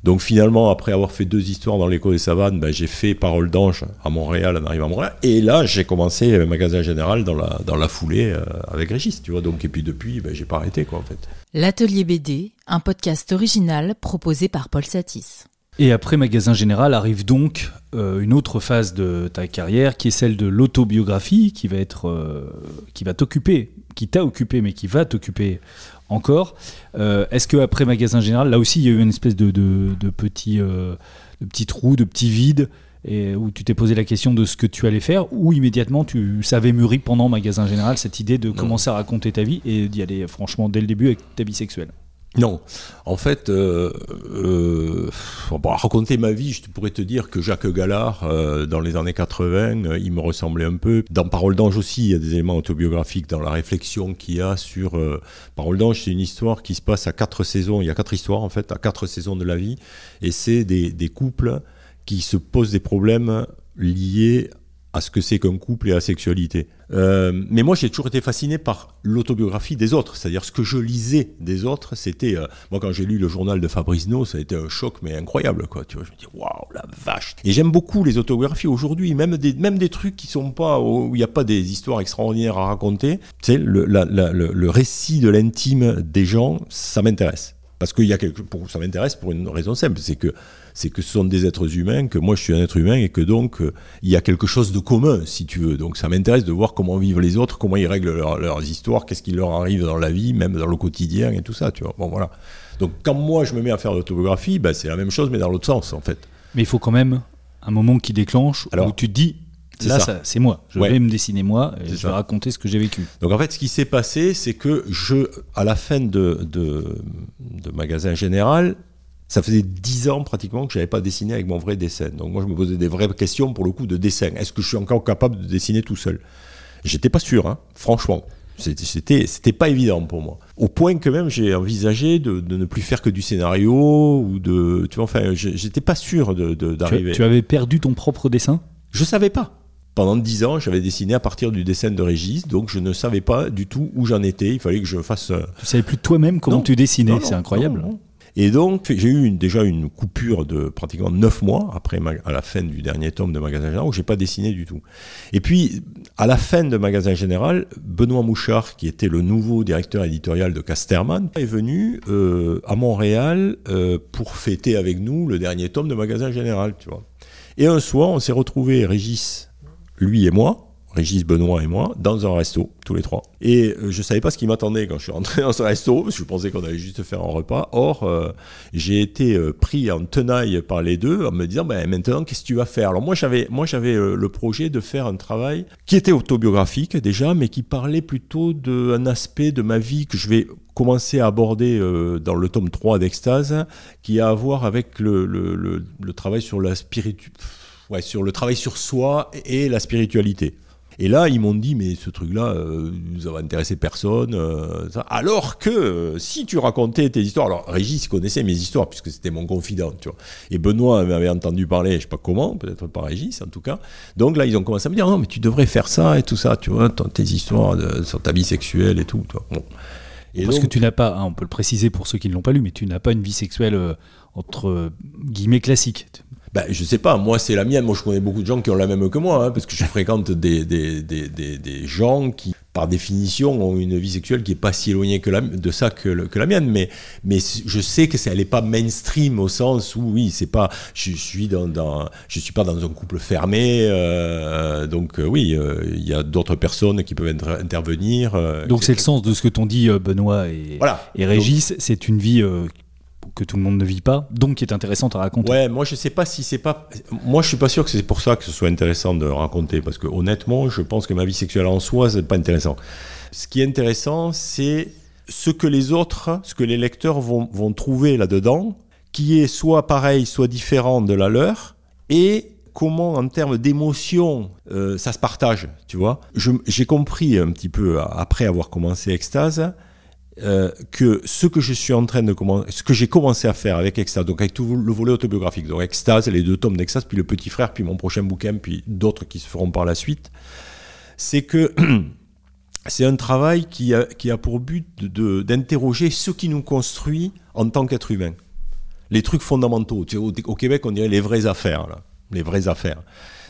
Donc finalement, après avoir fait deux histoires dans l'écho des savanes, ben, j'ai fait Parole d'ange à Montréal en arrivant à Montréal. Et là, j'ai commencé le magasin général dans la, dans la foulée euh, avec Régis, tu vois. Donc, et puis depuis, ben, j'ai pas arrêté, quoi, en fait. L'Atelier BD, un podcast original proposé par Paul Satis. Et après Magasin Général arrive donc euh, une autre phase de ta carrière qui est celle de l'autobiographie qui va être euh, qui va t'occuper, qui t'a occupé mais qui va t'occuper encore. Euh, est-ce que après Magasin Général, là aussi il y a eu une espèce de, de, de petit de petit trou, de petit vide et où tu t'es posé la question de ce que tu allais faire ou immédiatement tu savais mûri pendant Magasin Général cette idée de commencer à raconter ta vie et d'y aller franchement dès le début avec ta vie sexuelle? Non, en fait, euh, euh, raconter ma vie, je pourrais te dire que Jacques Gallard, euh, dans les années 80, il me ressemblait un peu. Dans Parole d'ange aussi, il y a des éléments autobiographiques dans la réflexion qu'il y a sur Parole d'ange. C'est une histoire qui se passe à quatre saisons. Il y a quatre histoires en fait, à quatre saisons de la vie, et c'est des, des couples qui se posent des problèmes liés à ce que c'est qu'un couple et à la sexualité. Euh, mais moi, j'ai toujours été fasciné par l'autobiographie des autres, c'est-à-dire ce que je lisais des autres. C'était euh, moi quand j'ai lu le journal de Fabrice No, ça a été un choc mais incroyable, quoi. Tu vois, je me dis waouh la vache. Et j'aime beaucoup les autobiographies aujourd'hui, même des même des trucs qui sont pas où il n'y a pas des histoires extraordinaires à raconter. Tu sais, le, le récit de l'intime des gens, ça m'intéresse. Parce que y a quelque, pour, ça m'intéresse pour une raison simple, c'est que, c'est que ce sont des êtres humains, que moi je suis un être humain et que donc euh, il y a quelque chose de commun, si tu veux. Donc ça m'intéresse de voir comment vivent les autres, comment ils règlent leurs histoires, qu'est-ce qui leur arrive dans la vie, même dans le quotidien et tout ça, tu vois. Bon, voilà. Donc quand moi je me mets à faire de l'autobiographie, ben, c'est la même chose, mais dans l'autre sens, en fait. Mais il faut quand même un moment qui déclenche Alors, où tu te dis Là, c'est moi. Je vais me dessiner moi et je vais raconter ce que j'ai vécu. Donc en fait, ce qui s'est passé, c'est que je, à la fin de, de, de magasin général, ça faisait dix ans pratiquement que je n'avais pas dessiné avec mon vrai dessin. Donc moi, je me posais des vraies questions pour le coup de dessin. Est-ce que je suis encore capable de dessiner tout seul? J'étais pas sûr, hein, franchement. C'était, c'était pas évident pour moi. Au point que même j'ai envisagé de, de, ne plus faire que du scénario ou de, tu vois, enfin, j'étais pas sûr de, d'arriver. Tu, tu avais perdu ton propre dessin? Je savais pas pendant dix ans, j'avais dessiné à partir du dessin de Régis, donc je ne savais pas du tout où j'en étais. Il fallait que je fasse. Euh, tu savais plus toi-même comment tu dessinais, c'est incroyable. Et donc, j'ai eu déjà une coupure de pratiquement neuf mois après à la fin du dernier tome de Magasin Général où j'ai pas dessiné du tout. Et puis, à la fin de Magasin Général, Benoît Mouchard, qui était le nouveau directeur éditorial de Casterman, est venu euh, à Montréal euh, pour fêter avec nous le dernier tome de Magasin Général, tu vois. Et un soir, on s'est retrouvé Régis lui et moi, Régis, Benoît et moi, dans un resto, tous les trois. Et euh, je ne savais pas ce qui m'attendait quand je suis rentré [LAUGHS] dans ce resto, parce que je pensais qu'on allait juste faire un repas. Or, euh, j'ai été euh, pris en tenaille par les deux en me disant, ben, maintenant, qu'est-ce que tu vas faire? Alors moi, j'avais, moi, j'avais le projet de faire un travail qui était autobiographique déjà, mais qui parlait plutôt d'un aspect de ma vie que je vais commencer à aborder dans le tome 3 d'Extase, qui a à voir avec le, le, le travail sur la spiritualité ouais, sur le travail sur soi et la spiritualité. Et là, ils m'ont dit, mais ce truc-là, euh, ça va intéresser personne. Euh, Alors que euh, si tu racontais tes histoires, alors Régis connaissait mes histoires puisque c'était mon confident, tu vois. Et Benoît m'avait entendu parler, je sais pas comment, peut-être pas Régis en tout cas. Donc là, ils ont commencé à me dire, non, mais tu devrais faire ça et tout ça, tu vois, tes histoires sur ta vie sexuelle et tout. Bon. Et Parce que tu n'as pas, hein, on peut le préciser pour ceux qui ne l'ont pas lu, mais tu n'as pas une vie sexuelle entre guillemets classique ben, je sais pas, moi c'est la mienne. Moi je connais beaucoup de gens qui ont la même que moi, hein, parce que je [LAUGHS] fréquente des, des, des, des, gens qui, par définition, ont une vie sexuelle qui est pas si éloignée que la, de ça que, que la mienne. Mais, mais je sais que elle n'est pas mainstream au sens où, oui, c'est pas, je, suis dans, dans, je suis pas dans un couple fermé. Euh, donc euh, oui, euh, il y a d'autres personnes qui peuvent intervenir. donc c'est le sens de ce que t'ont dit Benoît et, voilà. et Régis. C'est une vie que tout le monde ne vit pas, donc qui est intéressante à raconter. Ouais, moi je sais pas si c'est pas. Moi je suis pas sûr que c'est pour ça que ce soit intéressant de raconter, parce que honnêtement, je pense que ma vie sexuelle en soi, c'est pas intéressant. Ce qui est intéressant, c'est ce que les autres, ce que les lecteurs vont, vont trouver là-dedans, qui est soit pareil, soit différent de la leur, et comment en termes d'émotion euh, ça se partage, tu vois. J'ai compris un petit peu après avoir commencé Extase euh, que ce que je suis en train de ce que j'ai commencé à faire avec Extase, donc avec tout le volet autobiographique, donc Extase, les deux tomes d'Extase, puis le petit frère, puis mon prochain bouquin, puis d'autres qui se feront par la suite, c'est que [CLEARS THROAT] c'est un travail qui a, qui a pour but d'interroger ce qui nous construit en tant qu'être humain. Les trucs fondamentaux. au, au, Québec, on dirait les vraies affaires, là, les vraies affaires.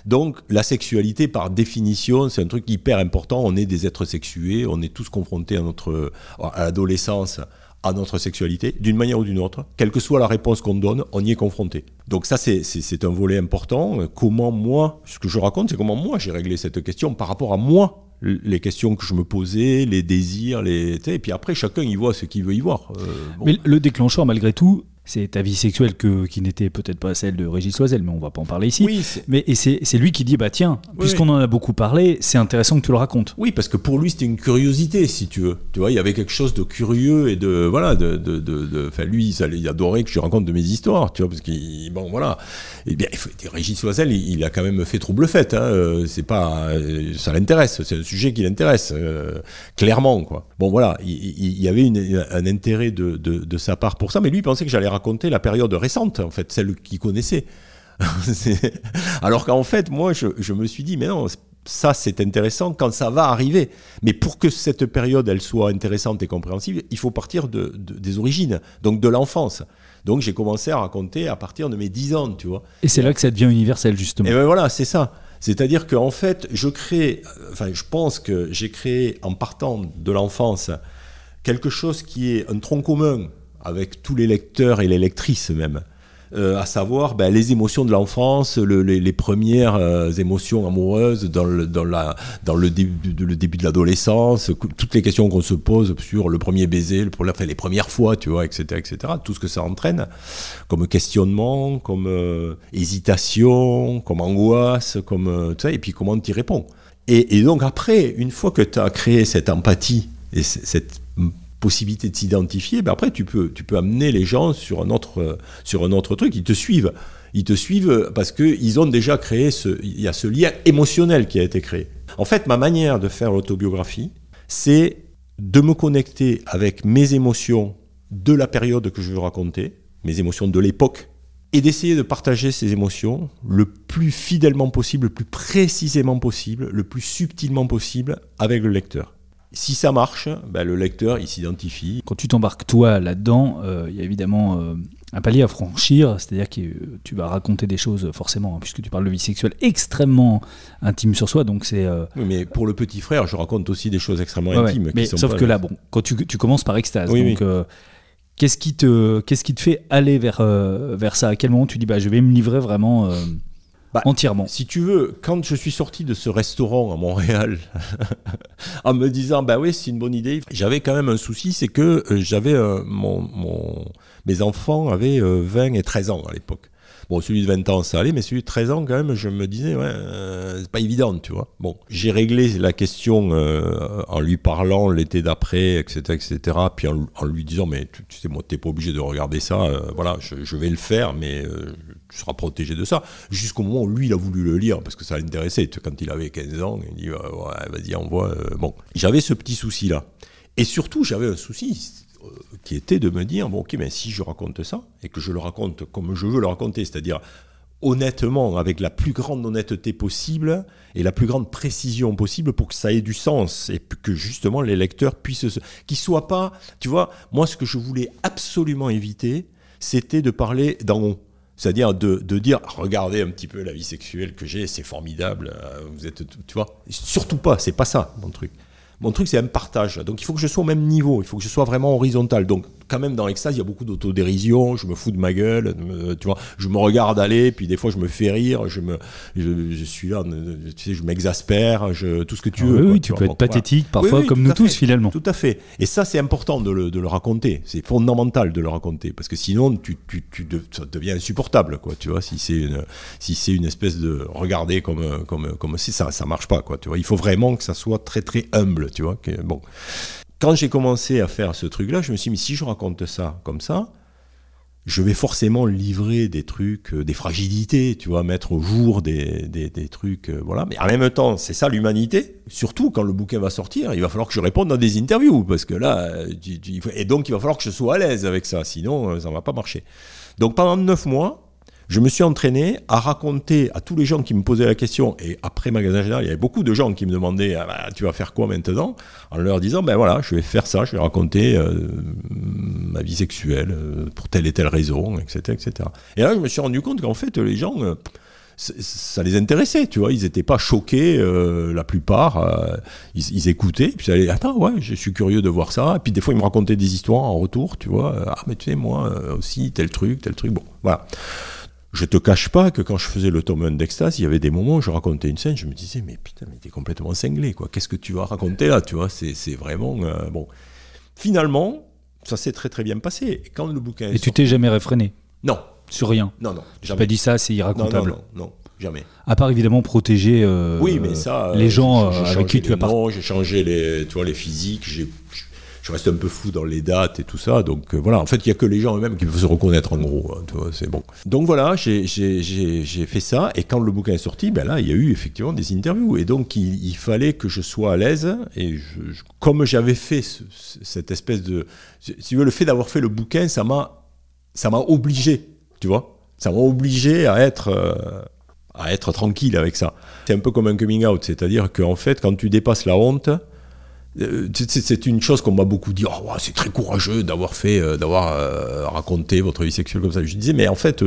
Donc la sexualité, par définition, c'est un truc hyper important. On est des êtres sexués, on est tous confrontés à notre à l'adolescence à notre sexualité, d'une manière ou d'une autre, quelle que soit la réponse qu'on donne, on y est confronté. Donc ça, c'est un volet important. Comment moi, ce que je raconte, c'est comment moi j'ai réglé cette question par rapport à moi, les questions que je me posais, les désirs, les... Et puis après, chacun y voit ce qu'il veut y voir. Euh, Mais le déclencheur, malgré tout, c'est ta vie sexuelle que, qui n'était peut-être pas celle de Régis Loisel, mais on va pas en parler ici. Oui, mais et c'est lui qui dit bah tiens, puisqu'on en a beaucoup parlé, c'est intéressant que tu le racontes. Oui, parce que pour lui c'était une curiosité, si tu veux. Tu vois, il y avait quelque chose de curieux et de voilà, de, de, de, lui, il adorait que je raconte de mes histoires, tu vois, parce qu'il bon voilà. Et bien, Régis Loisel, il, a quand même fait trouble fête. Hein, euh, c'est pas, euh, ça l'intéresse, c'est un sujet qui l'intéresse euh, clairement quoi. Bon voilà, il, y avait une, un intérêt de, de, sa part pour ça, mais lui il pensait que j'allais raconter la période récente, en fait, celle qu'il connaissait. [LAUGHS] Alors qu'en fait, moi, je, me suis dit, mais non, ça c'est intéressant quand ça va arriver. Mais pour que cette période elle soit intéressante et compréhensible, il faut partir de, des origines, donc de l'enfance. Donc j'ai commencé à raconter à partir de mes 10 ans, tu vois. Et c'est là que ça devient universel justement. Et ben voilà, c'est ça. C'est-à-dire qu'en fait, je crée, enfin je pense que j'ai créé en partant de l'enfance quelque chose qui est un tronc commun avec tous les lecteurs et les lectrices même. Euh, à savoir ben, les émotions de l'enfance, le, les, premières euh, émotions amoureuses dans le, début, de l'adolescence, toutes les questions qu'on se pose sur le premier baiser, les premières fois, tu vois, etc., etc., tout ce que ça entraîne comme questionnement, comme euh, hésitation, comme angoisse, comme, tu sais, et puis comment tu y réponds. Et, et donc après, une fois que tu as créé cette empathie et cette possibilité de s'identifier, ben après tu peux, tu peux amener les gens sur un autre, sur un autre truc, ils te suivent. Ils te suivent parce qu'ils ont déjà créé ce, il y a ce lien émotionnel qui a été créé. En fait, ma manière de faire l'autobiographie, c'est de me connecter avec mes émotions de la période que je veux raconter, mes émotions de l'époque, et d'essayer de partager ces émotions le plus fidèlement possible, le plus précisément possible, le plus subtilement possible avec le lecteur. Si ça marche, ben le lecteur il s'identifie. Quand tu t'embarques toi là-dedans, euh, il y a évidemment euh, un palier à franchir, c'est-à-dire que tu vas raconter des choses forcément, hein, puisque tu parles de vie sexuelle extrêmement intime sur soi, donc c'est. Euh, oui, mais pour le petit frère, je raconte aussi des choses extrêmement intimes. Ouais, mais sauf que là, bon, quand tu, tu commences par extase, oui, donc. Oui. Qu'est-ce qui, te, qu'est-ce qui te fait aller vers, vers ça? À quel moment tu dis bah, je vais me livrer vraiment bah, entièrement. Si tu veux, quand je suis sorti de ce restaurant à Montréal, [LAUGHS] en me disant, bah oui, c'est une bonne idée, j'avais quand même un souci, c'est que euh, j'avais euh, mon, mon, mes enfants avaient 20 euh, et 13 ans à l'époque. Bon, celui de 20 ans, ça allait, mais celui de 13 ans, quand même, je me disais, ouais, euh, c'est pas évident, tu vois. Bon, j'ai réglé la question euh, en lui parlant l'été d'après, etc., etc., puis en, en, lui disant, mais tu, tu sais, moi, t'es pas obligé de regarder ça, euh, voilà, je, je, vais le faire, mais tu seras protégé de ça. Jusqu'au moment où lui, il a voulu le lire, parce que ça l'intéressait. Quand il avait 15 ans, il dit, ouais, vas-y, envoie. bon, j'avais ce petit souci-là. Et surtout, j'avais un souci, qui était de me dire, bon ok, mais si je raconte ça, et que je le raconte comme je veux le raconter, c'est-à-dire honnêtement, avec la plus grande honnêteté possible et la plus grande précision possible pour que ça ait du sens et que justement les lecteurs puissent... Se... Qu'ils soient pas... Tu vois, moi ce que je voulais absolument éviter, c'était de parler d'en haut. C'est-à-dire de, de, dire, regardez un petit peu la vie sexuelle que j'ai, c'est formidable, euh, vous êtes... Tu vois, surtout pas, c'est pas ça mon truc. Mon truc, c'est un partage. Donc, il faut que je sois au même niveau. Il faut que je sois vraiment horizontal. Donc, quand même, dans Extase, il y a beaucoup d'autodérision. Je me fous de ma gueule. tu vois, je me regarde aller. Puis, des fois, je me fais rire. Je, me, je, je suis là. Tu sais, je m'exaspère. Je, tout ce que tu ah veux. Oui, quoi, oui tu, peux être pathétique parfois, oui, oui, comme nous tous, fait. finalement. Tout à fait. Et ça, c'est important de le, de le raconter. C'est fondamental de le raconter. Parce que sinon, tu, tu, tu de, ça devient insupportable, quoi. Tu vois, si c'est une, si c'est une espèce de regarder comme, comme, comme si ça, ça marche pas, quoi. Tu vois, il faut vraiment que ça soit très, très humble tu vois. Que, bon. Quand j'ai commencé à faire ce truc-là, je me suis dit, mais si je raconte ça comme ça, je vais forcément livrer des trucs, des fragilités, tu vois, mettre au jour des, des, trucs, euh, voilà. Mais en même temps, c'est ça l'humanité. Surtout quand le bouquin va sortir, il va falloir que je réponde dans des interviews, parce que là, tu, et donc il va falloir que je sois à l'aise avec ça, sinon euh, ça ne va pas marcher. Donc pendant neuf mois, je me suis entraîné à raconter à tous les gens qui me posaient la question, et après Magasin Général, il y avait beaucoup de gens qui me demandaient ah bah, Tu vas faire quoi maintenant? En leur disant Ben voilà, je vais faire ça, je vais raconter euh, ma vie sexuelle euh, pour telle et telle raison, etc., etc. Et là, je me suis rendu compte qu'en fait, les gens. Euh, ça les intéressait, tu vois, ils n'étaient pas choqués, la plupart, ils, ils, écoutaient, puis ils allaient, attends, ouais, je suis curieux de voir ça, et puis des fois ils me racontaient des histoires en retour, tu vois, ah mais tu sais, moi aussi, tel truc, tel truc, bon, voilà. Je te cache pas que quand je faisais le tome 1 d'Extase, il y avait des moments où je racontais une scène, je me disais, mais putain, mais t'es complètement cinglé, quoi. Qu'est-ce que tu vas raconter là, tu vois? C'est vraiment. Euh, bon. Finalement, ça s'est très très bien passé. Et quand le bouquin. Et tu t'es jamais réfréné? Non. Sur rien? Non, non. J'ai pas dit ça, c'est irracontable. Non, non, non, non, jamais. À part évidemment protéger euh, oui, mais ça, les gens euh, avec qui tu as parlé. J'ai changé les, tu vois, les physiques, j'ai je reste un peu fou dans les dates et tout ça. Donc euh, voilà, en fait, il n'y a que les gens eux-mêmes qui peuvent se reconnaître en gros. Hein, c'est bon. Donc voilà, j'ai fait ça. Et quand le bouquin est sorti, ben là, il y a eu effectivement des interviews. Et donc, il, fallait que je sois à l'aise. Et comme j'avais fait ce, cette espèce de. Si tu veux, le fait d'avoir fait le bouquin, ça m'a obligé, tu vois. Ça m'a obligé à être. Euh, à être tranquille avec ça. C'est un peu comme un coming out, c'est-à-dire qu'en fait, quand tu dépasses la honte, c'est une chose qu'on m'a beaucoup dit. Oh, c'est très courageux d'avoir fait, euh, d'avoir euh, raconté votre vie sexuelle comme ça. Je disais, mais en fait,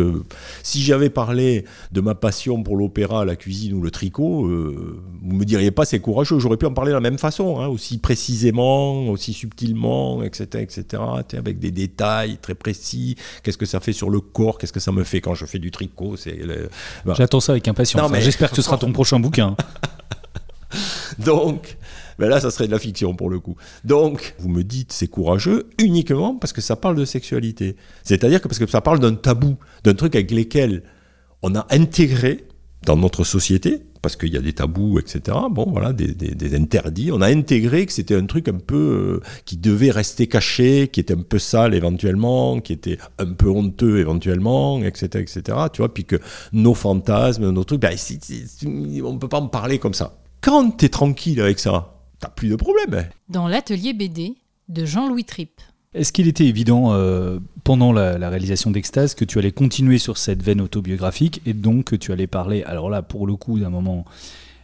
si j'avais parlé de ma passion pour l'opéra, la cuisine ou le tricot, vous me diriez pas c'est courageux. J'aurais pu en parler de la même façon, hein, aussi précisément, aussi subtilement, etc., etc. Avec des détails très précis. Qu'est-ce que ça fait sur le corps? Qu'est-ce que ça me fait quand je fais du tricot? C'est. J'attends ça avec impatience. Hein. J'espère que ce sera ton prochain bouquin. [LAUGHS] Donc, ben là, ça serait de la fiction pour le coup. Donc, vous me dites c'est courageux uniquement parce que ça parle de sexualité. C'est-à-dire que parce que ça parle d'un tabou, d'un truc avec lequel on a intégré dans notre société, parce qu'il y a des tabous, etc. Bon, voilà, des, interdits. On a intégré que c'était un truc un peu euh, qui devait rester caché, qui était un peu sale éventuellement, qui était un peu honteux éventuellement, etc., etc. Tu vois, puis que nos fantasmes, nos trucs, ben, on ne peut pas en parler comme ça. Quand tu es tranquille avec ça, t'as plus de problème. Dans l'atelier BD de Jean-Louis Tripp. Est-ce qu'il était évident euh, pendant la, réalisation d'Extase que tu allais continuer sur cette veine autobiographique et donc que tu allais parler, alors là pour le coup d'un moment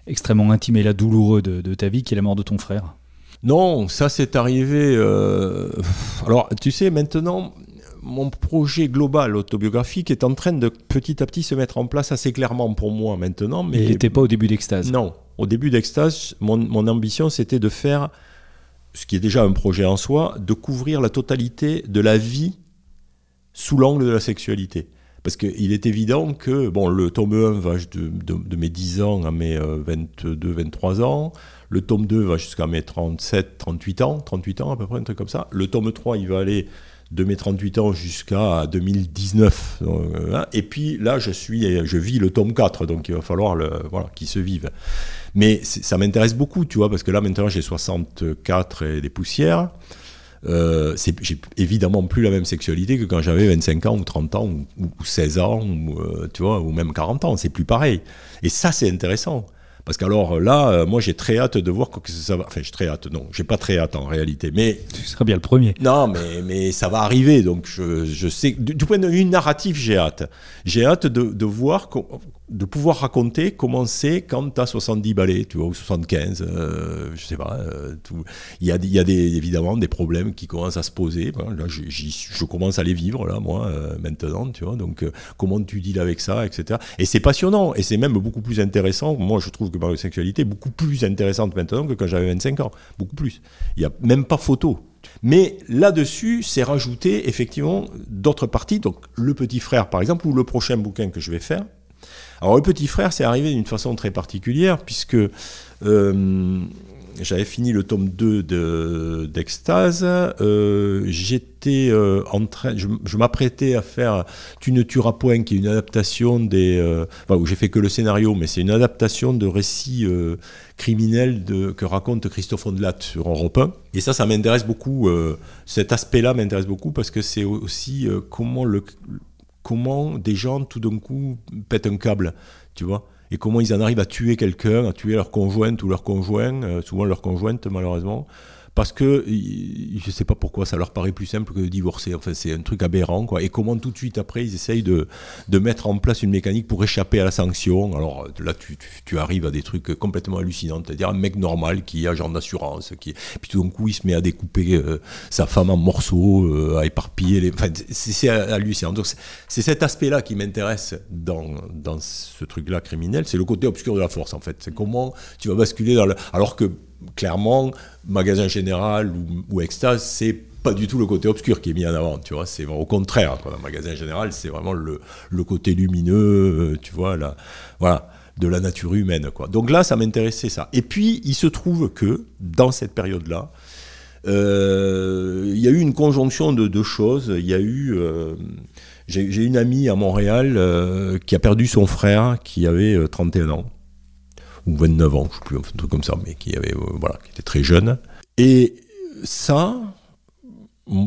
extrêmement intime et là douloureux de, ta vie qui est la mort de ton frère? Non, ça c'est arrivé. Euh, [LAUGHS] alors tu sais, maintenant mon projet global autobiographique est en train de petit à petit se mettre en place assez clairement pour moi maintenant. Mais il n'était pas au début d'Extase? Non, au début d'Extase, mon, ambition c'était de faire, ce qui est déjà un projet en soi, de couvrir la totalité de la vie sous l'angle de la sexualité. Parce qu'il est évident que le tome 1 va de, mes 10 ans à mes 22, euh, 23 ans. Le tome 2 va jusqu'à mes 37, 38 ans, 38 ans à peu près, un truc comme ça. Le tome 3, il va aller de mes 38 ans jusqu'à 2019. Euh, hein. et puis là, je, suis, je vis le tome 4, donc il va falloir voilà, qu'il se vive. Mais ça m'intéresse beaucoup, tu vois, parce que là, maintenant, j'ai 64 et des poussières. Euh, j'ai évidemment plus la même sexualité que quand j'avais 25 ans ou 30 ans ou, 16 ans ou, euh, tu vois, ou même 40 ans. C'est plus pareil. Et ça, c'est intéressant. Parce qu'alors là, euh, moi j'ai très hâte de voir que ça va. Enfin, j'ai très hâte, non, j'ai pas très hâte en réalité. Mais. Tu seras bien le premier. Non, mais, mais ça va arriver. Donc je, je sais. Du, du, point de vue narratif, j'ai hâte. J'ai hâte de, de voir de pouvoir raconter comment c'est quand tu as 70 balais, tu vois, ou 75, euh, je sais pas. Euh. Il y a, y a évidemment des problèmes qui commencent à se poser. là, je commence à les vivre, là, moi, euh, maintenant, tu vois. Donc, euh, comment tu deals avec ça, etc. Et c'est passionnant, et c'est même beaucoup plus intéressant. Moi, je trouve que ma sexualité est beaucoup plus intéressante maintenant que quand j'avais 25 ans. Beaucoup plus. Il n'y a même pas photo. Mais là-dessus, c'est rajouté effectivement d'autres parties. Donc, le petit frère, par exemple, ou le prochain bouquin que je vais faire alors le petit frère, c'est arrivé d'une façon très particulière, puisque euh, j'avais fini le tome 2 d'Extase, euh, j'étais euh, en train, je, m'apprêtais à faire Tu ne tueras point, qui est une adaptation des... enfin, où j'ai fait que le scénario, mais c'est une adaptation de récits criminels de, que raconte Christophe Ondelat sur Europe 1. Et ça, ça m'intéresse beaucoup, cet aspect-là m'intéresse beaucoup, parce que c'est aussi comment le comment des gens tout d'un coup pètent un câble, tu vois et comment ils en arrivent à tuer quelqu'un, à tuer leur conjointe ou leur conjoint, euh, souvent leur conjointe malheureusement, parce que je ne sais pas pourquoi ça leur paraît plus simple que de divorcer. Enfin, c'est un truc aberrant, quoi. Et comment tout de suite après ils essayent de, de mettre en place une mécanique pour échapper à la sanction? Alors là, tu, tu, arrives à des trucs complètement hallucinants. C'est-à-dire un mec normal qui est agent d'assurance, qui, puis tout d'un coup il se met à découper euh, sa femme en morceaux, euh, à éparpiller les. Enfin, c'est hallucinant. Donc c'est cet aspect-là qui m'intéresse dans, dans ce truc-là criminel. C'est le côté obscur de la force, en fait. C'est comment tu vas basculer dans le. Alors que clairement, magasin général ou, extase, c'est pas du tout le côté obscur qui est mis en avant, tu vois, c'est au contraire. Un magasin général, c'est vraiment le, côté lumineux, euh, tu vois, là, voilà, de la nature humaine, quoi. Donc là, ça m'intéressait ça. Et puis, il se trouve que dans cette période-là, euh, il y a eu une conjonction de choses. Il y a eu, euh, j'ai une amie à Montréal qui a perdu son frère qui avait 31 ans ou 29 ans, je sais plus, un truc comme ça, mais qui, avait, euh, voilà, qui était très jeune. Et ça,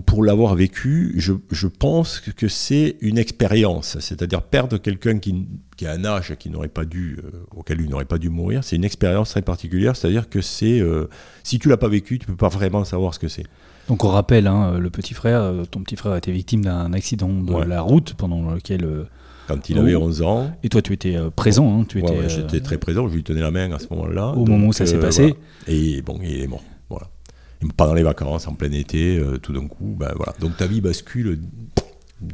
pour l'avoir vécu, je, je, pense que c'est une expérience, c'est-à-dire perdre quelqu'un qui, qui, a un âge qui n'aurait pas dû, euh, auquel il n'aurait pas dû mourir, c'est une expérience très particulière, c'est-à-dire que c'est, euh, si tu l'as pas vécu, tu peux pas vraiment savoir ce que c'est. Donc on rappelle, hein, le petit frère, ton petit frère a été victime d'un accident de la route pendant lequel quand il avait 11 ans. Et toi, tu étais euh, présent hein, tu étais, J'étais très présent, je lui tenais la main à ce moment-là. Au moment où ça s'est euh, passé. Et bon, il est mort. Voilà. pendant les vacances, en plein été, euh, tout d'un coup, ben voilà. Donc ta vie bascule,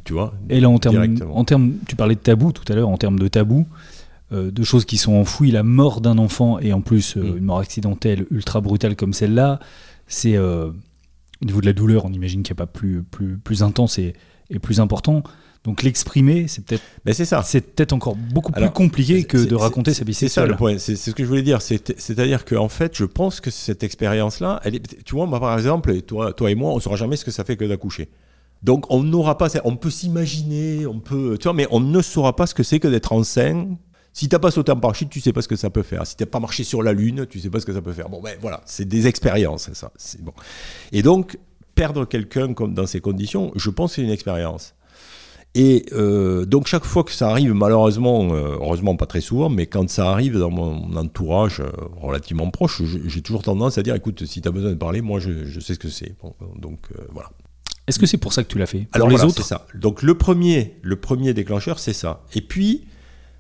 tu vois. Et là, en termes, en termes, tu parlais de tabou tout à l'heure, en termes de tabou, euh, de choses qui sont enfouies, la mort d'un enfant et en plus euh, Mm. une mort accidentelle ultra brutale comme celle-là, c'est euh, au niveau de la douleur, on imagine qu'il n'y a pas plus, plus, plus intense et, et plus important. Donc l'exprimer, c'est peut-être Mais c'est ça. c'est peut-être encore beaucoup plus compliqué que de raconter sa vie C'est ça le point. C'est ce que je voulais dire. C'est- C'est-à-dire qu'en fait, je pense que cette expérience-là, elle est, tu vois, moi, par exemple, toi, toi et moi, on saura jamais ce que ça fait que d'accoucher. Donc, on n'aura pas, on peut s'imaginer, on peut, tu vois, mais on ne saura pas ce que c'est que d'être enceinte. Si t'as pas sauté en parachute, tu sais pas ce que ça peut faire. Si t'as pas marché sur la lune, tu sais pas ce que ça peut faire. Bon, ben voilà, c'est des expériences, ça. C'est bon. Et donc, perdre quelqu'un comme dans ces conditions, je pense que c'est une expérience. Et euh, donc chaque fois que ça arrive, malheureusement, euh, heureusement pas très souvent, mais quand ça arrive dans mon entourage euh, relativement proche, j'ai toujours tendance à dire, écoute, si tu as besoin de parler, moi je, je sais ce que c'est. Bon, donc euh, voilà. Est-ce que c'est pour ça que tu l'as fait Pour Alors les voilà, autres c'est ça. Donc le premier, le premier déclencheur, c'est ça. Et puis,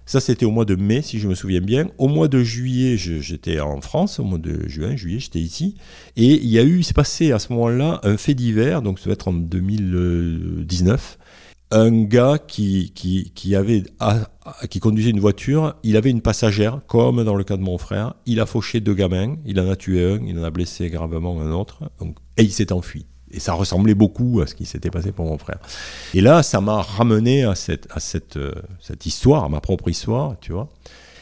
ça c'était au mois de mai, si je me souviens bien. Au mois de juillet, j'étais en France. Au mois de juin, juillet, j'étais ici. Et il y a eu, il s'est passé à ce moment-là un fait divers, donc ça doit être en 2019. Un gars qui, qui, qui avait, qui conduisait une voiture, il avait une passagère, comme dans le cas de mon frère. Il a fauché deux gamins, il en a tué un, il en a blessé gravement un autre, et il s'est enfui. Et ça ressemblait beaucoup à ce qui s'était passé pour mon frère. Et là, ça m'a ramené à, cette, à cette, euh, cette histoire, à ma propre histoire, tu vois.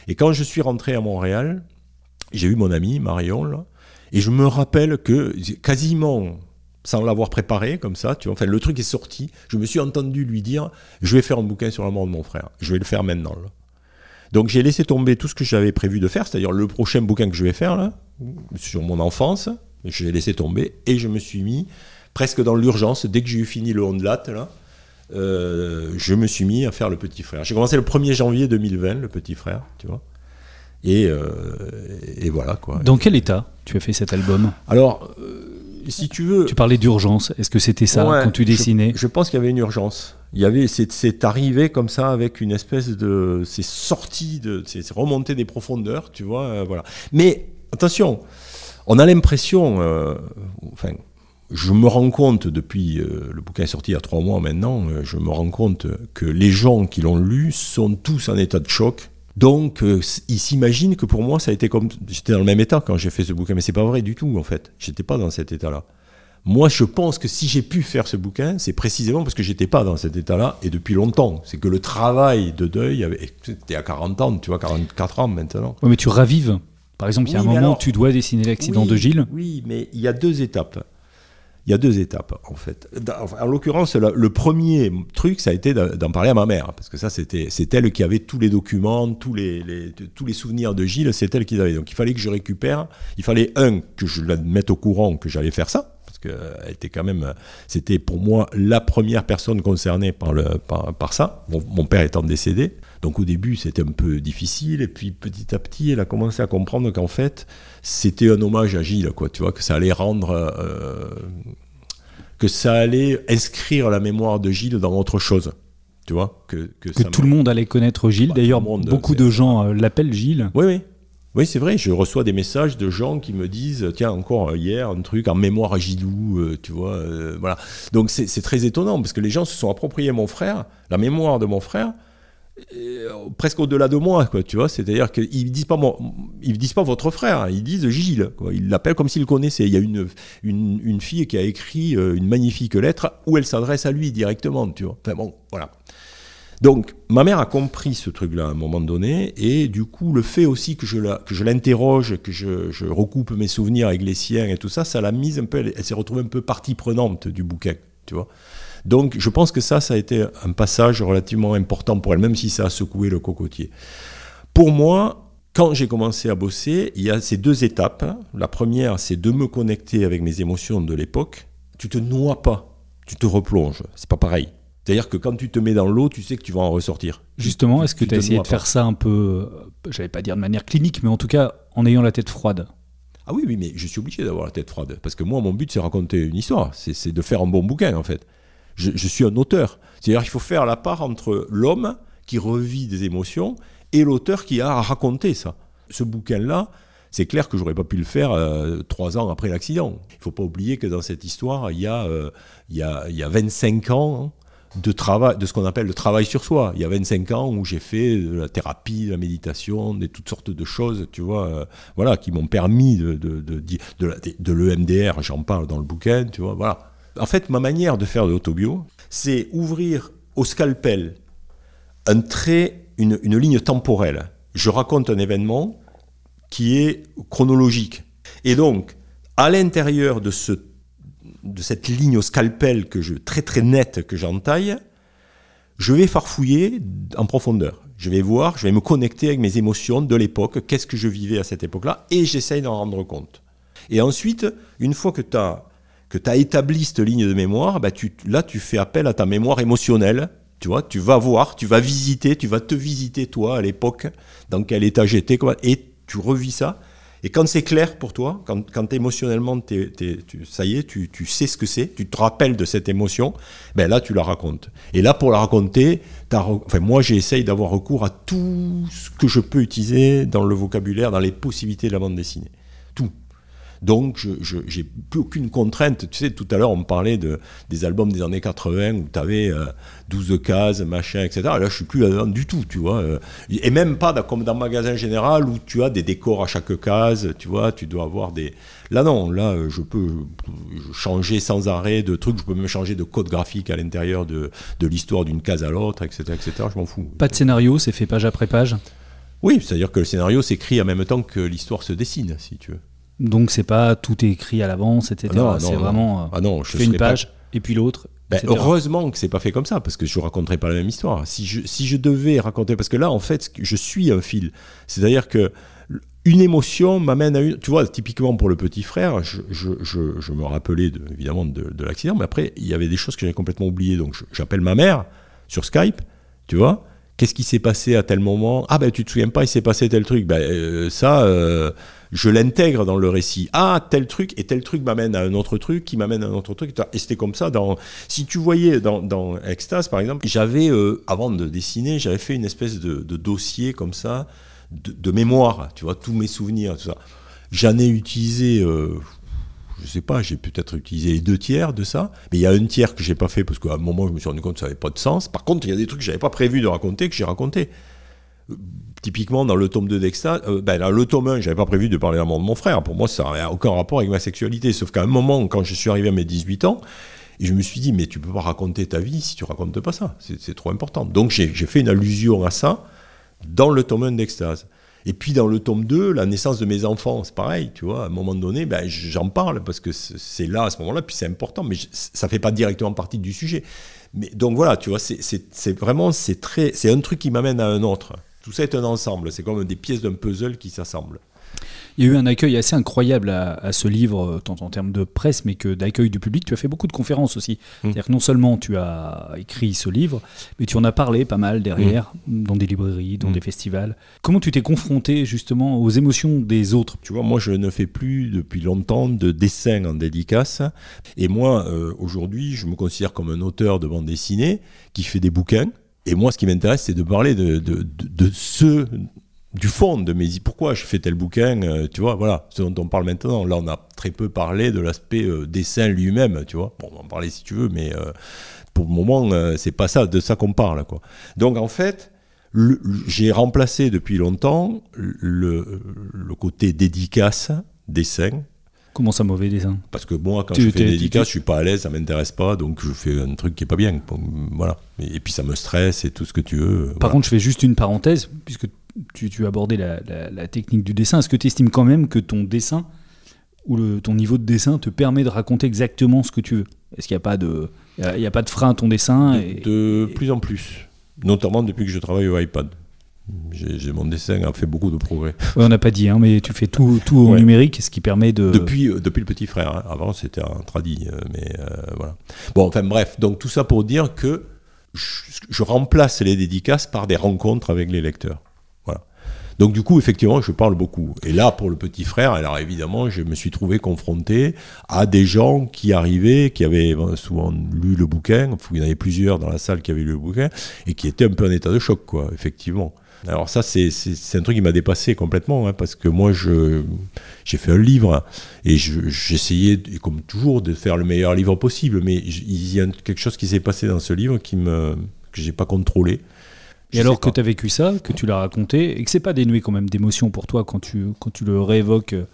Et quand je suis rentré à Montréal, j'ai eu mon ami Marion, là, et je me rappelle que quasiment sans l'avoir préparé comme ça, tu vois, enfin le truc est sorti, je me suis entendu lui dire je vais faire un bouquin sur la mort de mon frère, je vais le faire maintenant. là. Donc j'ai laissé tomber tout ce que j'avais prévu de faire, c'est-à-dire le prochain bouquin que je vais faire là, sur mon enfance, j'ai laissé tomber et je me suis mis presque dans l'urgence, dès que j'ai eu fini le Ondelat, là, euh, je me suis mis à faire le petit frère. J'ai commencé le 1er janvier 2020, le petit frère, tu vois. Et, euh, et voilà quoi. Dans quel état tu as fait cet album? Alors, euh, si tu veux. Tu parlais d'urgence. Est-ce que c'était ça Ouais, quand tu dessinais Je, pense qu'il y avait une urgence. Il y avait, c'est, arrivé comme ça avec une espèce de, c'est sorti de, c'est, remonté des profondeurs, tu vois, euh, voilà. Mais attention, on a l'impression, euh, enfin, je me rends compte depuis euh, le bouquin est sorti il y a trois mois maintenant, je me rends compte que les gens qui l'ont lu sont tous en état de choc. Donc, euh, s- ils s'imaginent que pour moi, ça a été comme. J'étais dans le même état quand j'ai fait ce bouquin, mais c'est pas vrai du tout, en fait. J'étais pas dans cet état-là. Moi, je pense que si j'ai pu faire ce bouquin, c'est précisément parce que j'étais pas dans cet état-là et depuis longtemps. C'est que le travail de deuil, avait... c'était à 40 ans, tu vois, 44 ans maintenant. Ouais, mais tu ravives. Par exemple, il y a Oui, un moment alors- où tu dois dessiner l'accident Oui, de Gilles. Oui, mais il y a deux étapes. Il y a deux étapes, en fait. En l'occurrence, le premier truc, ça a été d'en parler à ma mère, parce que ça, c'était elle qui avait tous les documents, tous les, tous les souvenirs de Gilles, c'est elle qui les avait. Donc il fallait que je récupère, il fallait, un, que je la mette au courant que j'allais faire ça, parce qu'elle était quand même, c'était pour moi la première personne concernée par, le, par, ça, mon père étant décédé. Donc au début, c'était un peu difficile, et puis petit à petit, elle a commencé à comprendre qu'en fait, c'était un hommage à Gilles, quoi, tu vois, que ça allait rendre... euh, que ça allait inscrire la mémoire de Gilles dans autre chose, tu vois, que, que, Que tout le monde allait connaître Gilles. Bah, D'ailleurs, beaucoup de gens euh, l'appellent Gilles. Oui, oui. Oui, c'est vrai, je reçois des messages de gens qui me disent, tiens, encore hier, un truc en mémoire à Gilou, euh, tu vois, euh, voilà. Donc c'est c'est très étonnant, parce que les gens se sont appropriés mon frère, la mémoire de mon frère, euh, presque au-delà de moi, quoi, tu vois. C'est-à-dire qu'ils disent pas ils disent pas votre frère, hein, ils disent Gilles. Ils l'appellent comme s'ils le connaissaient. Il y a une, une, une fille qui a écrit euh, une magnifique lettre où elle s'adresse à lui directement, tu vois. Enfin bon, voilà. Donc, ma mère a compris ce truc-là à un moment donné, et du coup, le fait aussi que je que je l'interroge, que je, je recoupe mes souvenirs avec les siens et tout ça, ça l'a mise un peu, elle, elle s'est retrouvée un peu partie prenante du bouquin, tu vois. Donc, je pense que ça, ça a été un passage relativement important pour elle, même si ça a secoué le cocotier. Pour moi, quand j'ai commencé à bosser, il y a ces deux étapes. La première, c'est de me connecter avec mes émotions de l'époque. Tu te noies pas, tu te replonges. C'est pas pareil. C'est-à-dire que quand tu te mets dans l'eau, tu sais que tu vas en ressortir. Justement, est-ce que tu as essayé de faire ça un peu, j'allais pas dire de manière clinique, mais en tout cas en ayant la tête froide? Ah oui, oui, mais je suis obligé d'avoir la tête froide. Parce que moi, mon but, c'est raconter une histoire. C'est de faire un bon bouquin, en fait. Je, je suis un auteur. C'est-à-dire qu'il faut faire la part entre l'homme qui revit des émotions et l'auteur qui a à raconter ça. Ce bouquin-là, c'est clair que j'aurais pas pu le faire euh, trois ans après l'accident. Il faut pas oublier que dans cette histoire, il y a, euh, il y a, il y a 25 ans de travail, de ce qu'on appelle le travail sur soi. Il y a 25 ans où j'ai fait de la thérapie, de la méditation, des toutes sortes de choses, tu vois, euh, voilà, qui m'ont permis de, de, de, de, l'EMDR, j'en parle dans le bouquin, tu vois, voilà. En fait, ma manière de faire de l'autobio, c'est ouvrir au scalpel un trait, une, une ligne temporelle. Je raconte un événement qui est chronologique. Et donc, à l'intérieur de, ce, de cette ligne au scalpel que je, très très nette que j'entaille, je vais farfouiller en profondeur. Je vais voir, je vais me connecter avec mes émotions de l'époque, qu'est-ce que je vivais à cette époque-là, et j'essaye d'en rendre compte. Et ensuite, une fois que tu as, établi cette ligne de mémoire, bah là tu fais appel à ta mémoire émotionnelle. Tu vois, tu vas voir, tu vas visiter, tu vas te visiter toi à l'époque, dans quel état j'étais, et tu revis ça. Et quand c'est clair pour toi, quand, émotionnellement, tu, ça y est, tu, tu sais ce que c'est, tu te rappelles de cette émotion, ben là, tu la racontes. Et là, pour la raconter, enfin, moi, j'essaye d'avoir recours à tout ce que je peux utiliser dans le vocabulaire, dans les possibilités de la bande dessinée. Tout. Donc, je n'ai plus aucune contrainte. Tu sais, tout à l'heure, on me parlait de, des albums des années 80 où tu avais 12 cases, machin, etc. Là, je suis plus là-dedans du tout, tu vois. Et même pas comme dans le magasin général où tu as des décors à chaque case, tu vois. Tu dois avoir des. Là, non, là, je peux changer sans arrêt de trucs. Je peux même changer de code graphique à l'intérieur de, de l'histoire d'une case à l'autre, etc., etc. Je m'en fous. Pas de scénario, c'est fait page après page? Oui, c'est-à-dire que le scénario s'écrit en même temps que l'histoire se dessine, si tu veux. Donc c'est pas tout est écrit à l'avance, etc. Ah c'est vraiment euh, ah non, je fais une page et puis l'autre. Ben, heureusement que c'est pas fait comme ça parce que je raconterai pas la même histoire. Si je, si je devais raconter, parce que là en fait je suis un fil, c'est-à-dire que une émotion m'amène à une. Tu vois, typiquement pour le petit frère, je, je, je, je me rappelais de, évidemment de, de l'accident, mais après il y avait des choses que j'avais complètement oubliées. Donc j'appelle ma mère sur Skype, tu vois. Qu'est-ce qui s'est passé à tel moment? Ah ben tu te souviens pas, il s'est passé tel truc. Ben euh, ça. Euh, je l'intègre dans le récit. Ah, tel truc, et tel truc m'amène à un autre truc, qui m'amène à un autre truc. Et c'était comme ça. Si tu voyais dans, dans Extase, par exemple, j'avais, euh, avant de dessiner, j'avais fait une espèce de, dossier comme ça, de, mémoire, tu vois, tous mes souvenirs, tout ça. J'en ai utilisé, euh, je sais pas, j'ai peut-être utilisé les deux tiers de ça, mais il y a un tiers que j'ai pas fait parce qu'à un moment, je me suis rendu compte que ça n'avait pas de sens. Par contre, il y a des trucs que j'avais pas prévu de raconter que j'ai raconté typiquement dans le tome 2 d'Extase, euh, ben, dans le tome 1, j'avais pas prévu de parler mon, de mon frère. Pour moi, ça n'a aucun rapport avec ma sexualité. Sauf qu'à un moment, quand je suis arrivé à mes 18 ans, je me suis dit, mais tu peux pas raconter ta vie si tu racontes pas ça. C'est trop important. Donc j'ai fait une allusion à ça dans le tome 1 d'Extase. Et puis dans le tome 2, la naissance de mes enfants, c'est pareil, tu vois, à un moment donné, ben, j'en parle parce que c'est là, à ce moment-là, puis c'est important, mais ça fait pas directement partie du sujet. Mais, donc voilà, tu vois, c'est vraiment, c'est un truc qui m'amène à un autre. Tout ça est un ensemble, c'est comme des pièces d'un puzzle qui s'assemblent. Il y a eu un accueil assez incroyable à, ce livre, euh, tant en termes de presse, mais que d'accueil du public. Tu as fait beaucoup de conférences aussi. Mmh. C'est-à-dire que non seulement tu as écrit ce livre, mais tu en as parlé pas mal derrière, mmh. dans des librairies, dans mmh. des festivals. Comment tu t'es confronté justement aux émotions des autres? Tu vois, moi je ne fais plus depuis longtemps de dessin en dédicace. Et moi, euh, aujourd'hui, je me considère comme un auteur de bande dessinée qui fait des bouquins et moi, ce qui m'intéresse, c'est de parler de, de, de, ce, du fond de mes pourquoi je fais tel bouquin, euh, tu vois, voilà, ce dont on parle maintenant. Là, on a très peu parlé de l'aspect euh, dessin lui-même, tu vois. Bon, on va en parler si tu veux, mais euh, pour le moment, c'est pas ça, de ça qu'on parle, quoi. Donc, en fait, j'ai remplacé depuis longtemps le, le côté dédicace, dessin, Comment ça, mauvais dessin Parce que moi, quand je fais des dédicaces, je suis pas à l'aise, ça m'intéresse pas, donc je fais un truc qui est pas bien. Voilà. Et, puis ça me stresse et tout ce que tu veux. Par contre, je fais juste une parenthèse, puisque tu, tu abordais la, la, technique du dessin. Est-ce que tu estimes quand même que ton dessin ou le, ton niveau de dessin te permet de raconter exactement ce que tu veux? Est-ce qu'il n'y a pas de, il y a, pas de frein à ton dessin De, et, de plus en plus, notamment depuis que je travaille au iPad. J'ai mon dessin a fait beaucoup de progrès. on n'a pas dit, hein, mais tu fais tout, tout au numérique, ce qui permet de. Depuis, euh, depuis le petit frère. Hein. Avant, c'était un tradit, euh, mais euh, voilà. Bon, enfin bref, donc tout ça pour dire que je, remplace les dédicaces par des rencontres avec les lecteurs. Voilà. Donc du coup, effectivement, je parle beaucoup. Et là, pour le petit frère, alors évidemment, je me suis trouvé confronté à des gens qui arrivaient, qui avaient souvent lu le bouquin. Il y en avait plusieurs dans la salle qui avaient lu le bouquin et qui étaient un peu en état de choc, quoi, effectivement. Alors ça, c'est un truc qui m'a dépassé complètement, hein, parce que moi, j'ai fait un livre et j'essayais, comme toujours, de faire le meilleur livre possible, mais il y a quelque chose qui s'est passé dans ce livre qui me, que j'ai pas contrôlé. et alors que tu as vécu ça, que tu l'as raconté, et que c'est pas dénué quand même d'émotion pour toi quand tu, quand tu le réévoques euh,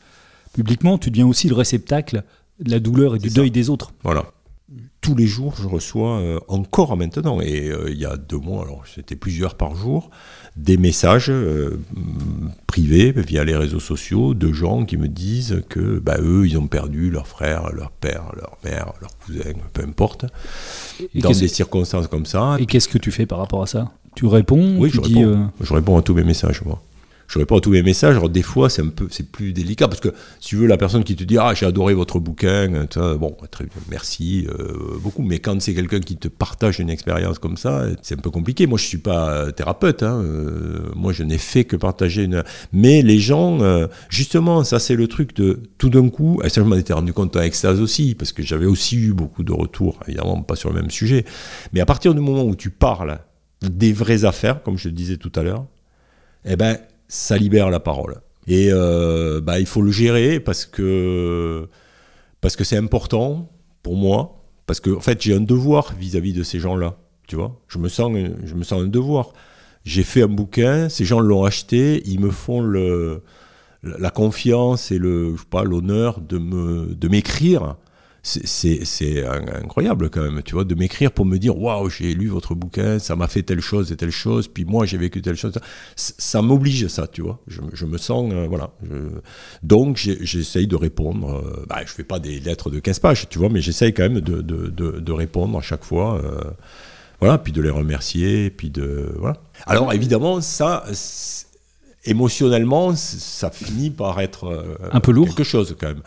publiquement, tu deviens aussi le réceptacle de la douleur et du deuil des autres. Voilà tous les jours, je reçois euh, encore maintenant, et euh, il y a deux mois, alors c'était plusieurs par jour, des messages euh, privés via les réseaux sociaux de gens qui me disent que bah, eux, ils ont perdu leur frère, leur père, leur mère, leur cousin, peu importe, dans des circonstances comme ça. Et qu'est-ce que tu fais par rapport à ça? Tu réponds Oui, je, réponds. je réponds à tous mes messages, moi je réponds à tous mes messages. Alors des fois, c'est un peu, c'est plus délicat parce que si tu veux la personne qui te dit ah j'ai adoré votre bouquin, bon très bien, merci euh, beaucoup. Mais quand c'est quelqu'un qui te partage une expérience comme ça, c'est un peu compliqué. Moi, je suis pas euh, thérapeute. Hein, euh, moi, je n'ai fait que partager une. Mais les gens, justement, ça c'est le truc de tout d'un coup. Et ça, je m'en étais rendu compte en extase aussi parce que j'avais aussi eu beaucoup de retours, évidemment pas sur le même sujet. Mais à partir du moment où tu parles des vraies affaires, comme je le disais tout à l'heure, eh ben ça libère la parole. Et euh, bah, il faut le gérer parce que parce que c'est important pour moi, parce que en fait j'ai un devoir vis-à-vis de ces gens-là. Tu vois, je me sens je me sens un devoir. J'ai fait un bouquin, ces gens l'ont acheté, ils me font le la confiance et le pas l'honneur de me de m'écrire c'est incroyable quand même, tu vois, de m'écrire pour me dire waouh, j'ai lu votre bouquin, ça m'a fait telle chose et telle chose, puis moi j'ai vécu telle chose. Ça, m'oblige ça, tu vois. Je, me sens, euh, voilà. donc j'essaye de répondre. Euh, bah, je fais pas des lettres de 15 pages, tu vois, mais j'essaye quand même de, de, de, répondre à chaque fois. Euh, voilà, puis de les remercier, puis de. Voilà. Alors évidemment, ça émotionnellement, ça finit par être un peu lourd. Quelque chose quand même.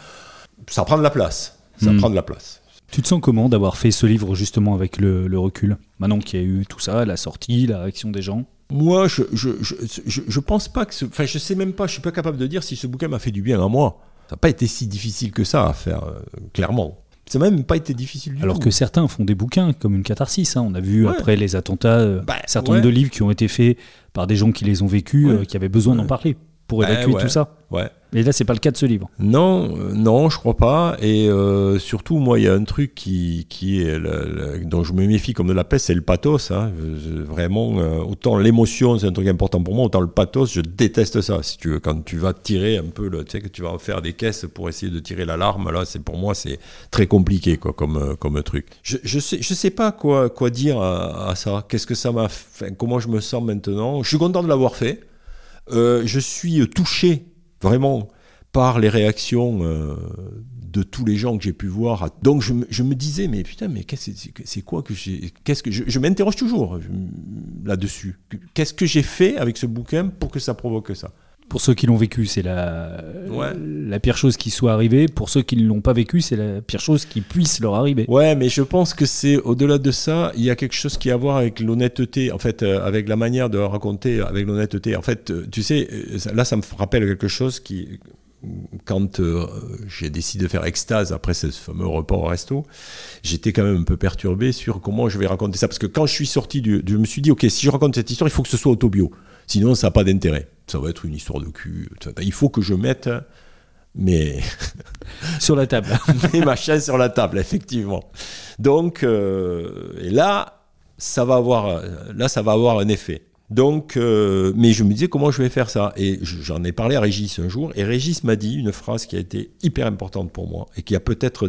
Ça prend de la place ça hmm. prend de la place. Tu te sens comment d'avoir fait ce livre justement avec le, recul Maintenant qu'il y a eu tout ça, la sortie, la réaction des gens? Moi, je, je, je, je pense pas que. Ce, enfin, je sais même pas, je suis pas capable de dire si ce bouquin m'a fait du bien à moi. Ça n'a pas été si difficile que ça à faire, euh, clairement. Ça n'a même pas été difficile du Alors que certains font des bouquins comme une catharsis. Hein. On a vu après les attentats, euh, bah, certains nombre de livres qui ont été faits par des gens qui les ont vécus, euh, qui avaient besoin d'en parler pour bah, évacuer tout ça. Ouais. Mais là, c'est pas le cas de ce livre. Non, euh, non, je crois pas. Et euh, surtout, moi, il y a un truc qui, qui dont je me méfie comme de la peste, c'est le pathos. Hein. Vraiment, euh, autant l'émotion, c'est un truc important pour moi, autant le pathos, je déteste ça. Si tu quand tu vas tirer un peu, tu sais que tu vas faire des caisses pour essayer de tirer l'alarme, là, c'est pour moi, c'est très compliqué, quoi, comme, comme truc. Je, je sais, je sais pas quoi, quoi dire à, ça. Qu'est-ce que ça m'a, comment je me sens maintenant? Je suis content de l'avoir fait. Je suis touché vraiment par les réactions euh, de tous les gens que j'ai pu voir. Donc je, me disais, mais putain, mais c'est quoi que j'ai. Je, m'interroge toujours là-dessus. Qu'est-ce que j'ai fait avec ce bouquin pour que ça provoque ça? Pour ceux qui l'ont vécu, c'est la, la pire chose qui soit arrivée. Pour ceux qui ne l'ont pas vécu, c'est la pire chose qui puisse leur arriver. Ouais, mais je pense que c'est au-delà de ça, il y a quelque chose qui a à voir avec l'honnêteté, en fait, euh, avec la manière de raconter, avec l'honnêteté. En fait, euh, tu sais, euh, là, ça me rappelle quelque chose qui, quand j'ai décidé de faire extase après ce fameux repas au resto, j'étais quand même un peu perturbé sur comment je vais raconter ça. Parce que quand je suis sorti du. Je me suis dit, OK, si je raconte cette histoire, il faut que ce soit autobio. Sinon, ça n'a pas d'intérêt. Ça va être une histoire de cul. Il faut que je mette mes... [LAUGHS] sur la table. [LAUGHS] mes machins sur la table, effectivement. Donc, euh, et là, ça va avoir, là, ça va avoir un effet. Donc, euh, mais je me disais comment je vais faire ça? Et j'en ai parlé à Régis un jour, et Régis m'a dit une phrase qui a été hyper importante pour moi et qui a peut-être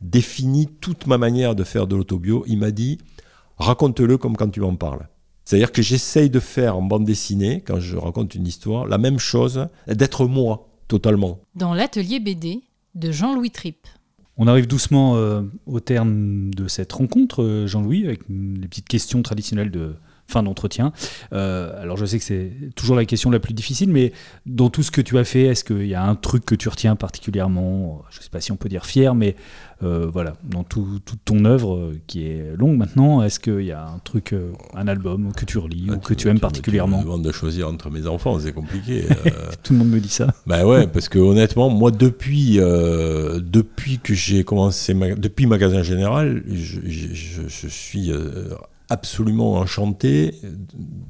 défini toute ma manière de faire de l'autobio. Il m'a dit raconte-le comme quand tu en parles. C'est-à-dire que j'essaye de faire en bande dessinée, quand je raconte une histoire, la même chose, d'être moi, totalement. Dans l'atelier BD de Jean-Louis Tripp. On arrive doucement euh, au terme de cette rencontre, euh, Jean-Louis, avec les petites questions traditionnelles de, fin d'entretien. Euh, alors je sais que c'est toujours la question la plus difficile, mais dans tout ce que tu as fait, est-ce qu'il y a un truc que tu retiens particulièrement? Je ne sais pas si on peut dire fier, mais euh, voilà, dans toute ton œuvre euh, qui est longue maintenant, est-ce qu'il y a un truc, un album que tu relis ou ah, que tu, aimes particulièrement Je me demande de choisir entre mes enfants, c'est compliqué. [LAUGHS] tout le monde me dit ça. Ben ouais, parce que honnêtement, moi depuis, depuis que j'ai commencé, depuis Magasin Général, je, je suis absolument enchanté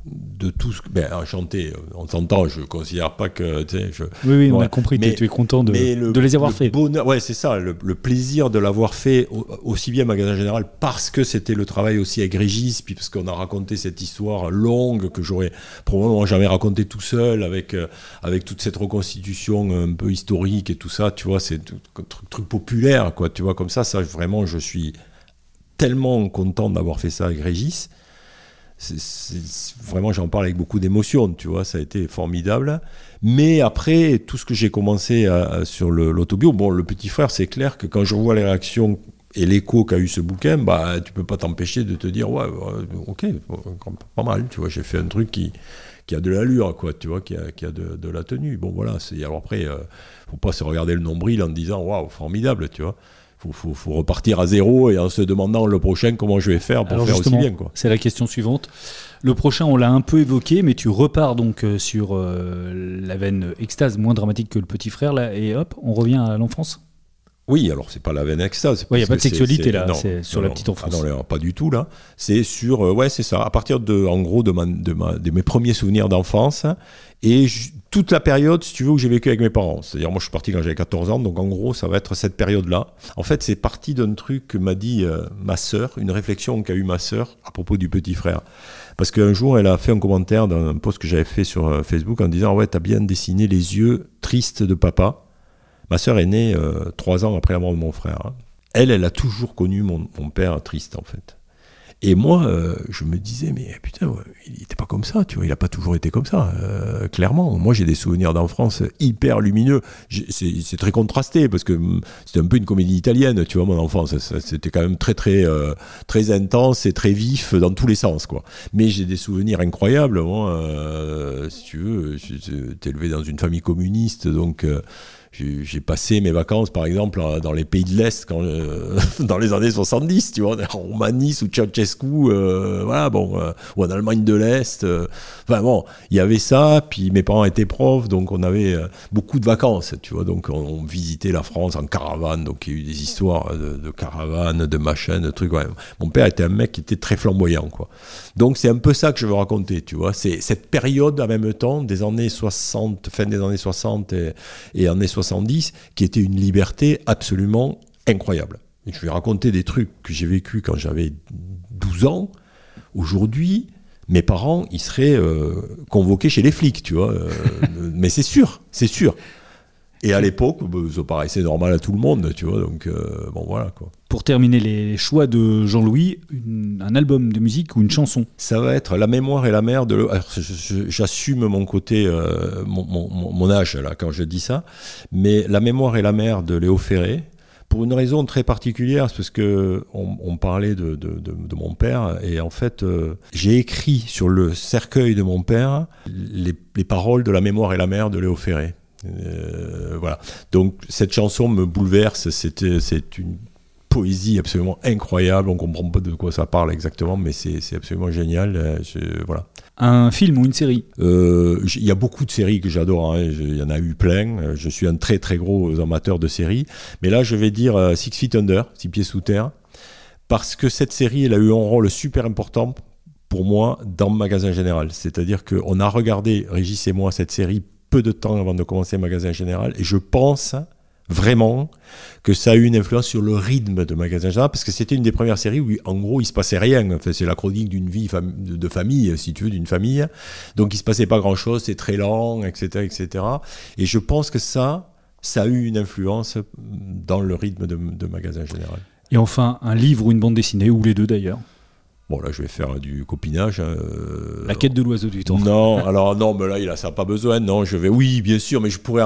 de tout ce que. Ben, enchanté, on s'entend, je ne considère pas que. Je, oui, oui, on a compris, mais, tu es content de, de les avoir faits. Ouais, c'est ça, le, plaisir de l'avoir fait aussi bien magasin général parce que c'était le travail aussi avec Régis, puis parce qu'on a raconté cette histoire longue que j'aurais probablement jamais raconté tout seul avec, euh, avec toute cette reconstitution un peu historique et tout ça, tu vois, c'est un truc, truc populaire, quoi, tu vois, comme ça, ça vraiment, je suis tellement content d'avoir fait ça avec Régis. vraiment, j'en parle avec beaucoup d'émotion, tu vois, ça a été formidable. Mais après, tout ce que j'ai commencé sur l'autobio, bon, le petit frère, c'est clair que quand je vois les réactions et l'écho qu'a eu ce bouquin, bah, tu peux pas t'empêcher de te dire, ouais, ok, pas mal, tu vois, j'ai fait un truc qui, a de l'allure, quoi, tu vois, qui a, qui a de, la tenue. Bon, voilà, c'est, alors après, euh, faut pas se regarder le nombril en disant, waouh, formidable, tu vois faut, faut, repartir à zéro et en se demandant le prochain comment je vais faire pour faire aussi bien. C'est la question suivante. Le prochain, on l'a un peu évoqué, mais tu repars donc euh, sur euh, la veine extase moins dramatique que le petit frère, là, et hop, on revient à l'enfance? Oui, alors c'est pas la veine extase. Il n'y a pas de sexualité là, c'est sur la petite enfance. Ah non, pas du tout là. C'est sur, euh, ouais, c'est ça. À partir de, en gros, de, de, ma, de mes premiers souvenirs d'enfance et toute la période, si tu veux, où j'ai vécu avec mes parents. C'est-à-dire, moi, je suis parti quand j'avais 14 ans, donc en gros, ça va être cette période-là. En fait, c'est parti d'un truc que m'a dit euh, ma sœur, une réflexion qu'a eu ma sœur à propos du petit frère. Parce qu'un jour, elle a fait un commentaire dans un post que j'avais fait sur euh, Facebook en disant Ouais, t'as bien dessiné les yeux tristes de papa. Ma sœur est née euh, trois ans après la mort de mon frère. Hein. Elle, elle a toujours connu mon père triste, en fait. Et moi, euh, je me disais, mais putain, il n'était pas comme ça, tu vois, il n'a pas toujours été comme ça, euh, clairement. Moi, j'ai des souvenirs d'enfance hyper lumineux. C'est très contrasté parce que hum, c'était un peu une comédie italienne, tu vois, mon enfance. C'était quand même très, très, très intense et très vif dans tous les sens, quoi. Mais j'ai des souvenirs incroyables. Moi, si tu veux, j'étais élevé dans une famille communiste, donc j'ai passé mes vacances, par exemple, dans les pays de l'Est, euh, [LAUGHS] dans les années 70, tu vois, en Roumanie sous Ceausescu, euh, voilà, bon, euh, ou en Allemagne de l'Est. enfin bon, il y avait ça, puis mes parents étaient profs, donc on avait beaucoup de vacances, tu vois, donc on, visitait la France en caravane, donc il y a eu des histoires de, de caravane, de machins, de trucs. Ouais. Mon père était un mec qui était très flamboyant, quoi. Donc c'est un peu ça que je veux raconter, tu vois, c'est cette période en même temps, des années 60, fin des années 60 et, et années 70, qui était une liberté absolument incroyable. je vais raconter des trucs que j'ai vécu quand j'avais 12 ans. Aujourd'hui, mes parents, ils seraient euh, convoqués chez les flics, tu vois. Euh, [LAUGHS] mais c'est sûr, c'est sûr. Et à l'époque, bah, ça paraissait normal à tout le monde, tu vois. Donc, euh, bon, voilà, quoi. Pour terminer les choix de Jean-Louis, un album de musique ou une chanson? Ça va être La mémoire et la mer de. J'assume mon côté, euh, mon, âge, là, quand je dis ça. Mais La mémoire et la mer de Léo Ferré, pour une raison très particulière, parce que on, parlait de, mon père, et en fait, euh, j'ai écrit sur le cercueil de mon père les, les paroles de La mémoire et la mer de Léo Ferré. Euh, voilà. Donc cette chanson me bouleverse. C'était, c'est une poésie absolument incroyable. On comprend pas de quoi ça parle exactement, mais c'est, absolument génial. Euh, voilà. Un film ou une série? Euh, Il y a beaucoup de séries que j'adore. Hein. Il y en a eu plein. Je suis un très très gros amateur de séries. Mais là, je vais dire Six Feet Under, Six pieds sous terre, parce que cette série, elle a eu un rôle super important pour moi dans le magasin général. C'est-à-dire qu'on a regardé, Régis et moi, cette série peu de temps avant de commencer Magasin Général. Et je pense vraiment que ça a eu une influence sur le rythme de Magasin Général, parce que c'était une des premières séries où, en gros, il se passait rien. Enfin, c'est la chronique d'une vie de famille, si tu veux, d'une famille. Donc, il se passait pas grand-chose, c'est très lent, etc., etc. Et je pense que ça, ça a eu une influence dans le rythme de, de Magasin Général. Et enfin, un livre ou une bande dessinée, ou les deux d'ailleurs Bon, là, je vais faire du copinage. Hein, euh, La quête de l'oiseau du temps. Non, alors non, mais là, il a ça pas besoin. Non, je vais. Oui, bien sûr, mais je pourrais.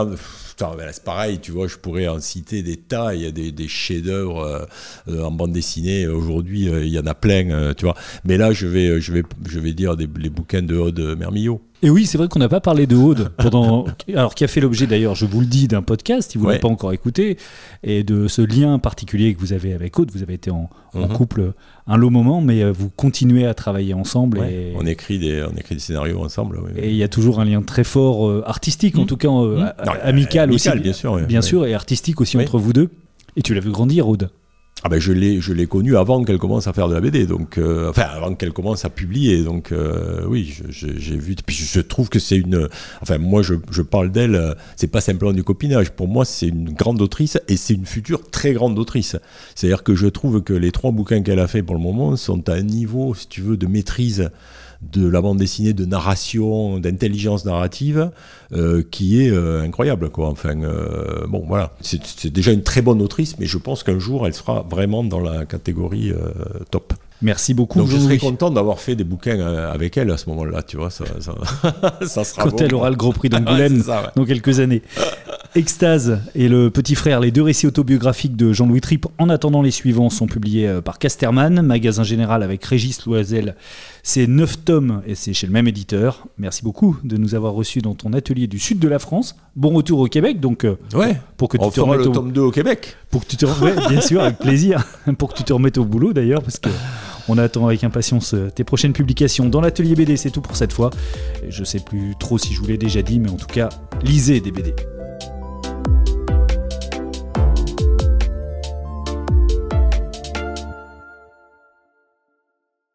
c'est pareil, tu vois, je pourrais en citer des tas. Il y a des, des chefs-d'œuvre euh, euh, en bande dessinée. Aujourd'hui, il y en a plein, tu vois. Mais là, je vais, je vais, je vais dire des, les bouquins de Aude Mermillot. Et oui, c'est vrai qu'on n'a pas parlé de Aude pendant. [LAUGHS] Alors, qui a fait l'objet d'ailleurs, je vous le dis, d'un podcast, si vous ne l'avez pas encore écouté, et de ce lien particulier que vous avez avec Aude. Vous avez été en, mhm. couple un long moment, mais euh, vous continuez à travailler ensemble. Et... On, écrit des, on écrit des scénarios ensemble. et il y a toujours un lien très fort, euh, artistique en mhm. tout cas, euh, mhm. amical, aussi. Bien sûr, bien sûr, et artistique aussi entre vous deux. Et tu l'as vu grandir, Aude ah ben je l'ai je l'ai connue avant qu'elle commence à faire de la BD donc euh, enfin avant qu'elle commence à publier donc euh, oui j'ai vu je trouve que c'est une enfin moi je, je parle d'elle euh, c'est pas simplement du copinage. Pour moi c'est une grande autrice et c'est une future très grande autrice. C'est-à-dire que je trouve que les trois bouquins qu'elle a fait pour le moment sont à un niveau si tu veux de maîtrise de la bande dessinée, de narration, d'intelligence narrative, euh, qui est euh, incroyable. Quoi. Enfin, euh, bon, voilà. C'est déjà une très bonne autrice, mais je pense qu'un jour, elle sera vraiment dans la catégorie top. Merci beaucoup. Donc je serais content d'avoir fait des bouquins avec elle à ce moment-là, tu vois, ça, ça, [LAUGHS] sera Quand elle aura le gros prix d'Angoulême [LAUGHS] dans quelques années. Extase et le petit frère, les deux récits autobiographiques de Jean-Louis Tripp, en attendant les suivants, sont publiés par Casterman, magasin général avec Régis Loisel. C'est neuf tomes et c'est chez le même éditeur. Merci beaucoup de nous avoir reçus dans ton atelier du sud de la France. Bon retour au Québec, donc. Euh, ouais. Pour que tu te remettes le tome 2 au Québec. Pour que tu te remettes, bien sûr, avec plaisir. [LAUGHS] pour que tu te remettes au boulot d'ailleurs, parce que. On attend avec impatience euh, tes prochaines publications dans l'atelier BD, c'est tout pour cette fois. Je sais plus trop si je vous l'ai déjà dit, mais en tout cas, lisez des BD.